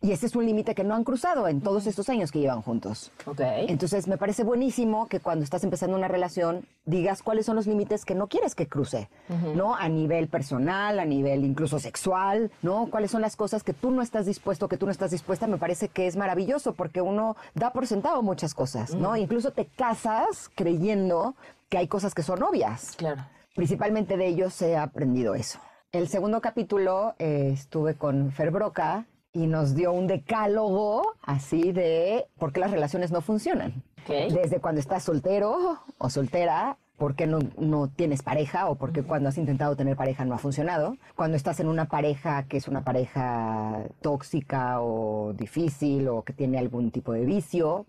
Y ese es un límite que no han cruzado en todos estos años que llevan juntos. Ok. Entonces me parece buenísimo que cuando estás empezando una relación digas cuáles son los límites que no quieres que cruce. ¿no? A nivel personal, a nivel incluso sexual, ¿no? Cuáles son las cosas que tú no estás dispuesto, que tú no estás dispuesta, me parece que es maravilloso porque uno da por sentado muchas cosas, ¿no? Incluso te casas creyendo que hay cosas que son obvias. Claro. Principalmente de ellos he aprendido eso. El segundo capítulo eh, estuve con Fer Broca y nos dio un decálogo así de por qué las relaciones no funcionan. Desde cuando estás soltero o soltera, por qué no, no tienes pareja o por qué cuando has intentado tener pareja no ha funcionado. Cuando estás en una pareja que es una pareja tóxica o difícil o que tiene algún tipo de vicio,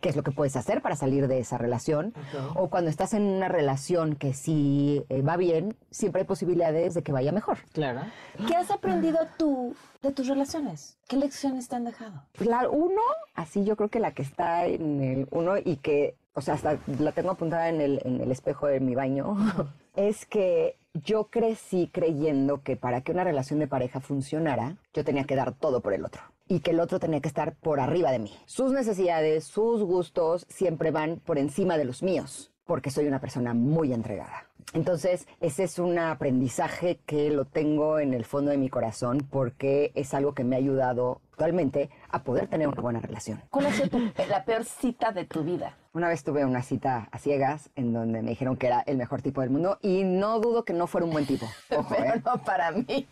qué es lo que puedes hacer para salir de esa relación. O cuando estás en una relación que sí eh, va bien, siempre hay posibilidades de que vaya mejor. Claro. ¿Qué has aprendido tú de tus relaciones? ¿Qué lecciones te han dejado? La uno, así yo creo que la que está en el uno y que, o sea, hasta la tengo apuntada en el, en el espejo de mi baño, es que yo crecí creyendo que para que una relación de pareja funcionara, yo tenía que dar todo por el otro. Y que el otro tenía que estar por arriba de mí. Sus necesidades, sus gustos siempre van por encima de los míos, porque soy una persona muy entregada. Entonces, ese es un aprendizaje que lo tengo en el fondo de mi corazón porque es algo que me ha ayudado actualmente a poder tener una buena relación. ¿Cuál ha sido tu- la peor cita de tu vida? Una vez tuve una cita a ciegas en donde me dijeron que era el mejor tipo del mundo y no dudo que no fuera un buen tipo. Ojo, Pero ¿eh? no para mí.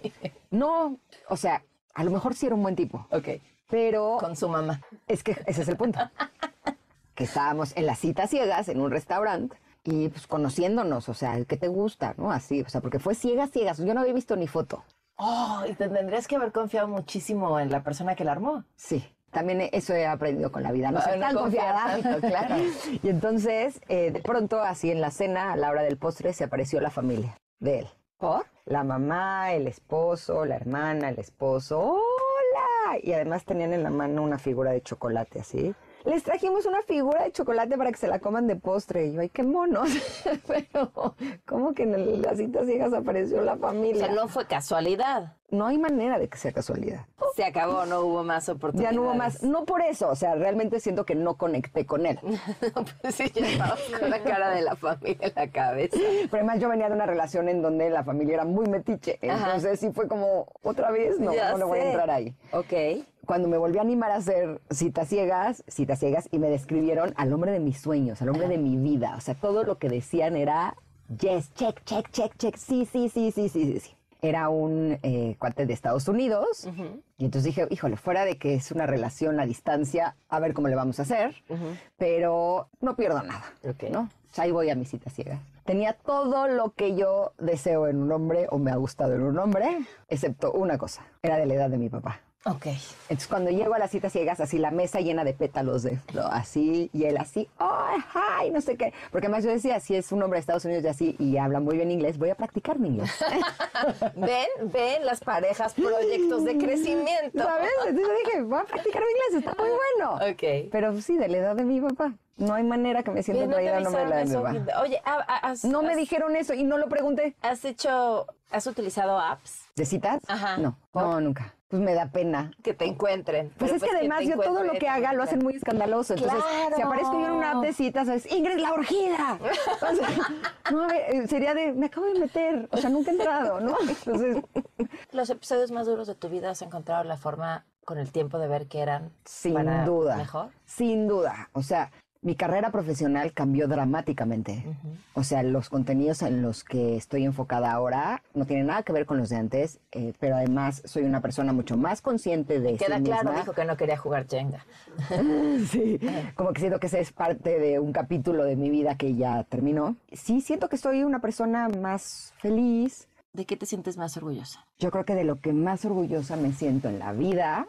No, o sea, a lo mejor sí era un buen tipo. Ok. Pero... Con su mamá. Es que ese es el punto. que estábamos en la cita a ciegas en un restaurante y pues conociéndonos, o sea, ¿qué te gusta? ¿No? Así, o sea, porque fue ciegas, ciegas. Yo no había visto ni foto. Oh, y te tendrías que haber confiado muchísimo en la persona que la armó. Sí, también eso he aprendido con la vida, no no tan confiar confiada. claro. Y entonces, eh, de pronto, así en la cena, a la hora del postre, se apareció la familia de él. ¿Por? La mamá, el esposo, la hermana, el esposo. ¡Hola! Y además tenían en la mano una figura de chocolate, así. Les trajimos una figura de chocolate para que se la coman de postre. Y yo, ay, qué monos. Pero, ¿cómo que en el- las citas ciegas apareció la O familia? sea, no fue casualidad. No hay manera de que sea casualidad. Se acabó, no hubo más Ya oportunidades. no hubo más. No por eso, o sea, realmente siento que no conecté con él. Pues sí, ya estabas con la cara de la familia en la cabeza. Pero además yo venía de una relación en donde la familia era muy metiche. Ajá. Entonces sí fue como, otra vez, no, Ya no le voy a sé. entrar ahí. Ok. Cuando me volví a animar a hacer citas ciegas, citas ciegas, y me describieron al hombre de mis sueños, al hombre de mi vida. O sea, todo lo que decían era, yes, check, check, check, check, sí, sí, sí, sí, sí, sí. Era un eh, cuate de Estados Unidos. Y entonces dije, híjole, fuera de que es una relación a distancia, a ver cómo le vamos a hacer. Pero no pierdo nada, ¿no? O sea, ahí voy a mi cita ciega. Tenía todo lo que yo deseo en un hombre o me ha gustado en un hombre, excepto una cosa. Era de la edad de mi papá. Ok. Entonces, cuando llego a las citas ciegas, así la mesa llena de pétalos de ¿no? así, y él así, ¡ay, ay! No sé qué. Porque además yo decía, si es un hombre de Estados Unidos y así, y habla muy bien inglés, voy a practicar mi inglés. Ven, ven las parejas proyectos de crecimiento. ¿Sabes? Entonces dije, voy a practicar mi inglés, está muy bueno. Ok. Pero sí, de la edad de mi papá. No hay manera que me sienta Bien, ¿no me la de mi papá. Oye, ha- has- No me dijeron eso y no lo pregunté. ¿Has hecho, has utilizado apps ¿De citas? Ajá. No, no, nunca. Pues me da pena. que te encuentren? Pues es que además te yo todo lo que haga lo hacen muy escandaloso. Entonces, Claro. si aparezco yo en una app de citas, es Ingrid la orgida. O sea, no, a ver, eh, sería de, me acabo de meter. O sea, nunca he entrado, ¿no? Entonces, Los episodios más duros de tu vida has encontrado la forma con el tiempo de ver que eran sin para duda. mejor. Sin duda. O sea, mi carrera profesional cambió dramáticamente. O sea, los contenidos en los que estoy enfocada ahora no tienen nada que ver con los de antes, eh, pero además soy una persona mucho más consciente de Queda sí claro, misma. dijo que no quería jugar Jenga. sí, como que siento que ese es parte de un capítulo de mi vida que ya terminó. Sí, siento que soy una persona más feliz. ¿De qué te sientes más orgullosa? Yo creo que de lo que más orgullosa me siento en la vida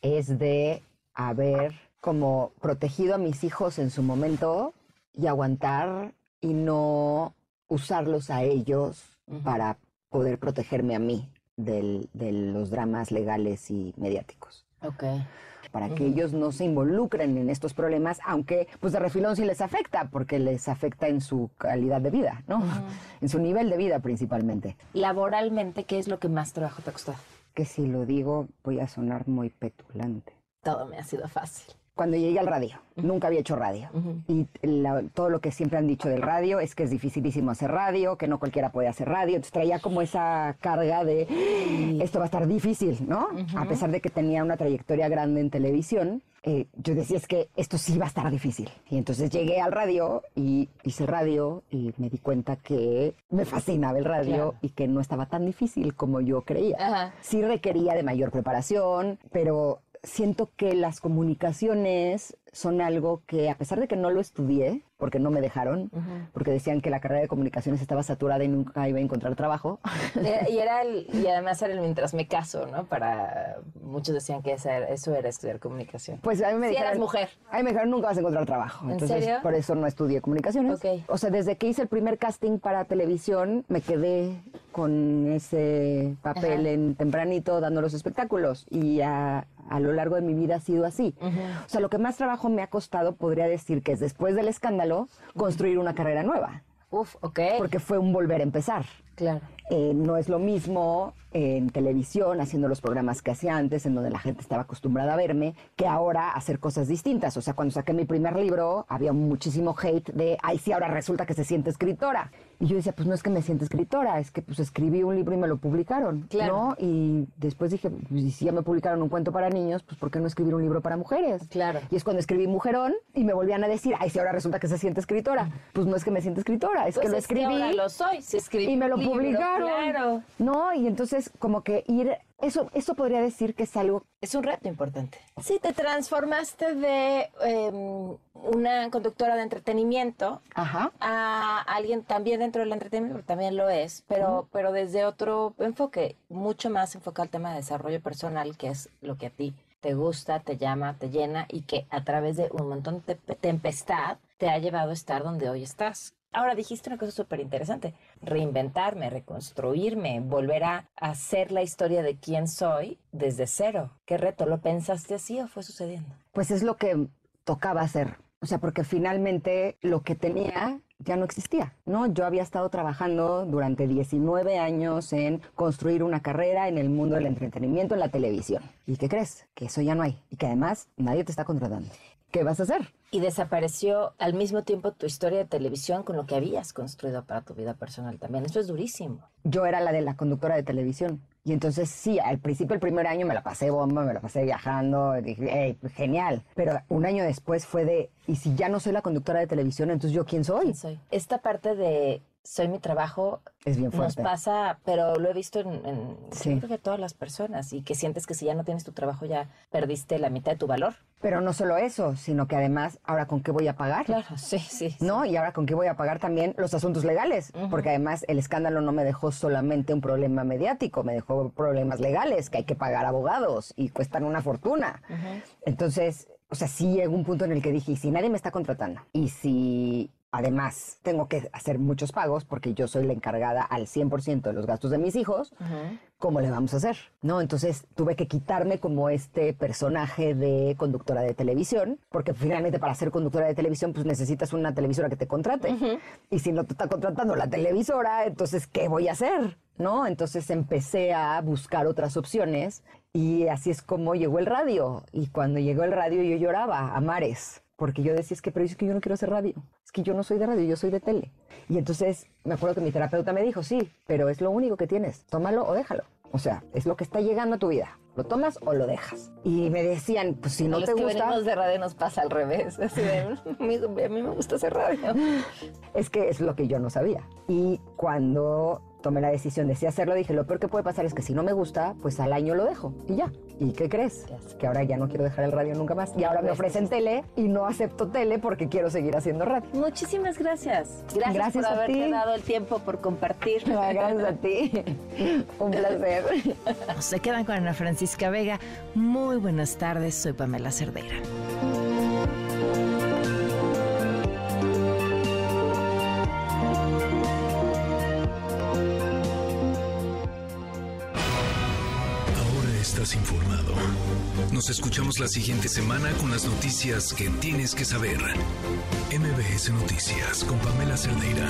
es de haber como protegido a mis hijos en su momento y aguantar y no usarlos a ellos para poder protegerme a mí del- de los dramas legales y mediáticos. Ok. Para que ellos no se involucren en estos problemas, aunque pues de refilón sí les afecta, porque les afecta en su calidad de vida, ¿no? En su nivel de vida principalmente. Laboralmente, ¿qué es lo que más trabajo te ha costado? Que si lo digo voy a sonar muy petulante. Todo me ha sido fácil. Cuando llegué al radio, nunca había hecho radio. Y la- todo lo que siempre han dicho del radio es que es dificilísimo hacer radio, que no cualquiera puede hacer radio. Entonces traía como esa carga de esto va a estar difícil, ¿no? A pesar de que tenía una trayectoria grande en televisión, eh, yo decía es que esto sí va a estar difícil. Y entonces llegué al radio y hice radio y me di cuenta que me fascinaba el radio Claro. y que no estaba tan difícil como yo creía. Sí requería de mayor preparación, pero siento que las comunicaciones son algo que, a pesar de que no lo estudié, porque no me dejaron, porque decían que la carrera de comunicaciones estaba saturada y nunca iba a encontrar trabajo. Era- y era el, y además era el mientras me caso, ¿no? Para muchos decían que esa era- eso era estudiar comunicación. Pues a mí me Si dijeron, eras mujer. A mí me dijeron, nunca vas a encontrar trabajo. ¿En Entonces, serio? por eso no estudié comunicaciones. O sea, desde que hice el primer casting para televisión, me quedé con ese papel Ajá. en tempranito dando los espectáculos. Y a, a lo largo de mi vida ha sido así. O sea, lo que más trabajo me ha costado, podría decir que es después del escándalo, construir una carrera nueva. Uf, ok. Porque fue un volver a empezar. Claro. Eh, no es lo mismo en televisión, haciendo los programas que hacía antes, en donde la gente estaba acostumbrada a verme, que ahora hacer cosas distintas. O sea, cuando saqué mi primer libro, había muchísimo hate de, ay, sí, ahora resulta que se siente escritora. Y yo decía, pues no es que me sienta escritora, es que pues escribí un libro y me lo publicaron, Claro. ¿no? Y después dije, pues si ya me publicaron un cuento para niños, pues ¿por qué no escribir un libro para mujeres? Claro. Y es cuando escribí Mujerón y me volvían a decir, ay, sí, ahora resulta que se siente escritora. Pues no es que me sienta escritora, es Pues que lo es que escribí. ahora lo soy, si escribí Y me lo publicaron. claro. No, y entonces como que ir, eso, eso podría decir que es algo... Es un reto importante. Sí, te transformaste de em, una conductora de entretenimiento Ajá. a alguien también dentro del entretenimiento, porque también lo es, pero, pero desde otro enfoque, mucho más enfocado al tema de desarrollo personal, que es lo que a ti te gusta, te llama, te llena y que a través de un montón de te- tempestad te ha llevado a estar donde hoy estás. Ahora dijiste una cosa súper interesante, reinventarme, reconstruirme, volver a hacer la historia de quién soy desde cero. ¿Qué reto? ¿Lo pensaste así o fue sucediendo? Pues es lo que tocaba hacer. O sea, porque finalmente lo que tenía ya no existía, ¿no? Yo había estado trabajando durante 19 años en construir una carrera en el mundo del entretenimiento en la televisión. ¿Y qué crees? Que eso ya no hay. Y que además nadie te está contratando. ¿Qué vas a hacer? Y desapareció al mismo tiempo tu historia de televisión con lo que habías construido para tu vida personal también. Eso es durísimo. yo era la de la conductora de televisión. Y entonces sí, al principio, el primer año me la pasé bomba, me la pasé viajando, dije, "Ey, pues, genial. Pero un año después fue de, ¿y si ya no soy la conductora de televisión, entonces yo quién soy? soy? Esta parte de soy mi trabajo Es bien nos fuerte. pasa, pero lo he visto en, en Sí. creo que todas las personas y que sientes que si ya no tienes tu trabajo ya perdiste la mitad de tu valor. Pero no solo eso, sino que además, ¿ahora con qué voy a pagar? Claro, sí, sí. ¿No? Y ahora con qué voy a pagar también los asuntos legales. Porque además el escándalo no me dejó solamente un problema mediático, me dejó problemas legales, que hay que pagar abogados y cuestan una fortuna. Entonces, o sea, sí llegó un punto en el que dije, ¿y si nadie me está contratando? Y si además tengo que hacer muchos pagos porque yo soy la encargada al 100% de los gastos de mis hijos, ¿cómo le vamos a hacer? ¿No? Entonces tuve que quitarme como este personaje de conductora de televisión, porque finalmente para ser conductora de televisión pues necesitas una televisora que te contrate. Y si no te está contratando la televisora, entonces ¿qué voy a hacer? ¿No? Entonces empecé a buscar otras opciones y así es como llegó el radio. Y cuando llegó el radio yo lloraba a mares. Porque yo decía, es que, pero es que yo no quiero hacer radio. Es que yo no soy de radio, yo soy de tele. Y entonces me acuerdo que mi terapeuta me dijo, sí, pero es lo único que tienes. Tómalo o déjalo. O sea, es lo que está llegando a tu vida. ¿Lo tomas o lo dejas? Y me decían, pues si no A los te que gusta... venimos de radio nos pasa al revés. Así de, a mí a mí me gusta hacer radio. Es que es lo que yo no sabía. Y cuando tomé la decisión de sí hacerlo, dije, lo peor que puede pasar es que si no me gusta, pues al año lo dejo y ya. ¿Y qué crees? Que ahora ya no quiero dejar el radio nunca más. Y ahora me ofrecen tele y no acepto tele porque quiero seguir haciendo radio. Muchísimas gracias. Gracias, Gracias por a haberte ti. dado el tiempo, por compartir. Ah, Gracias a ti. Un placer. Se quedan con Ana Francisca Vega. Muy buenas tardes, soy Pamela Cerdeira. Nos escuchamos la siguiente semana con las noticias que tienes que saber. MBS Noticias con Pamela Cerdeira.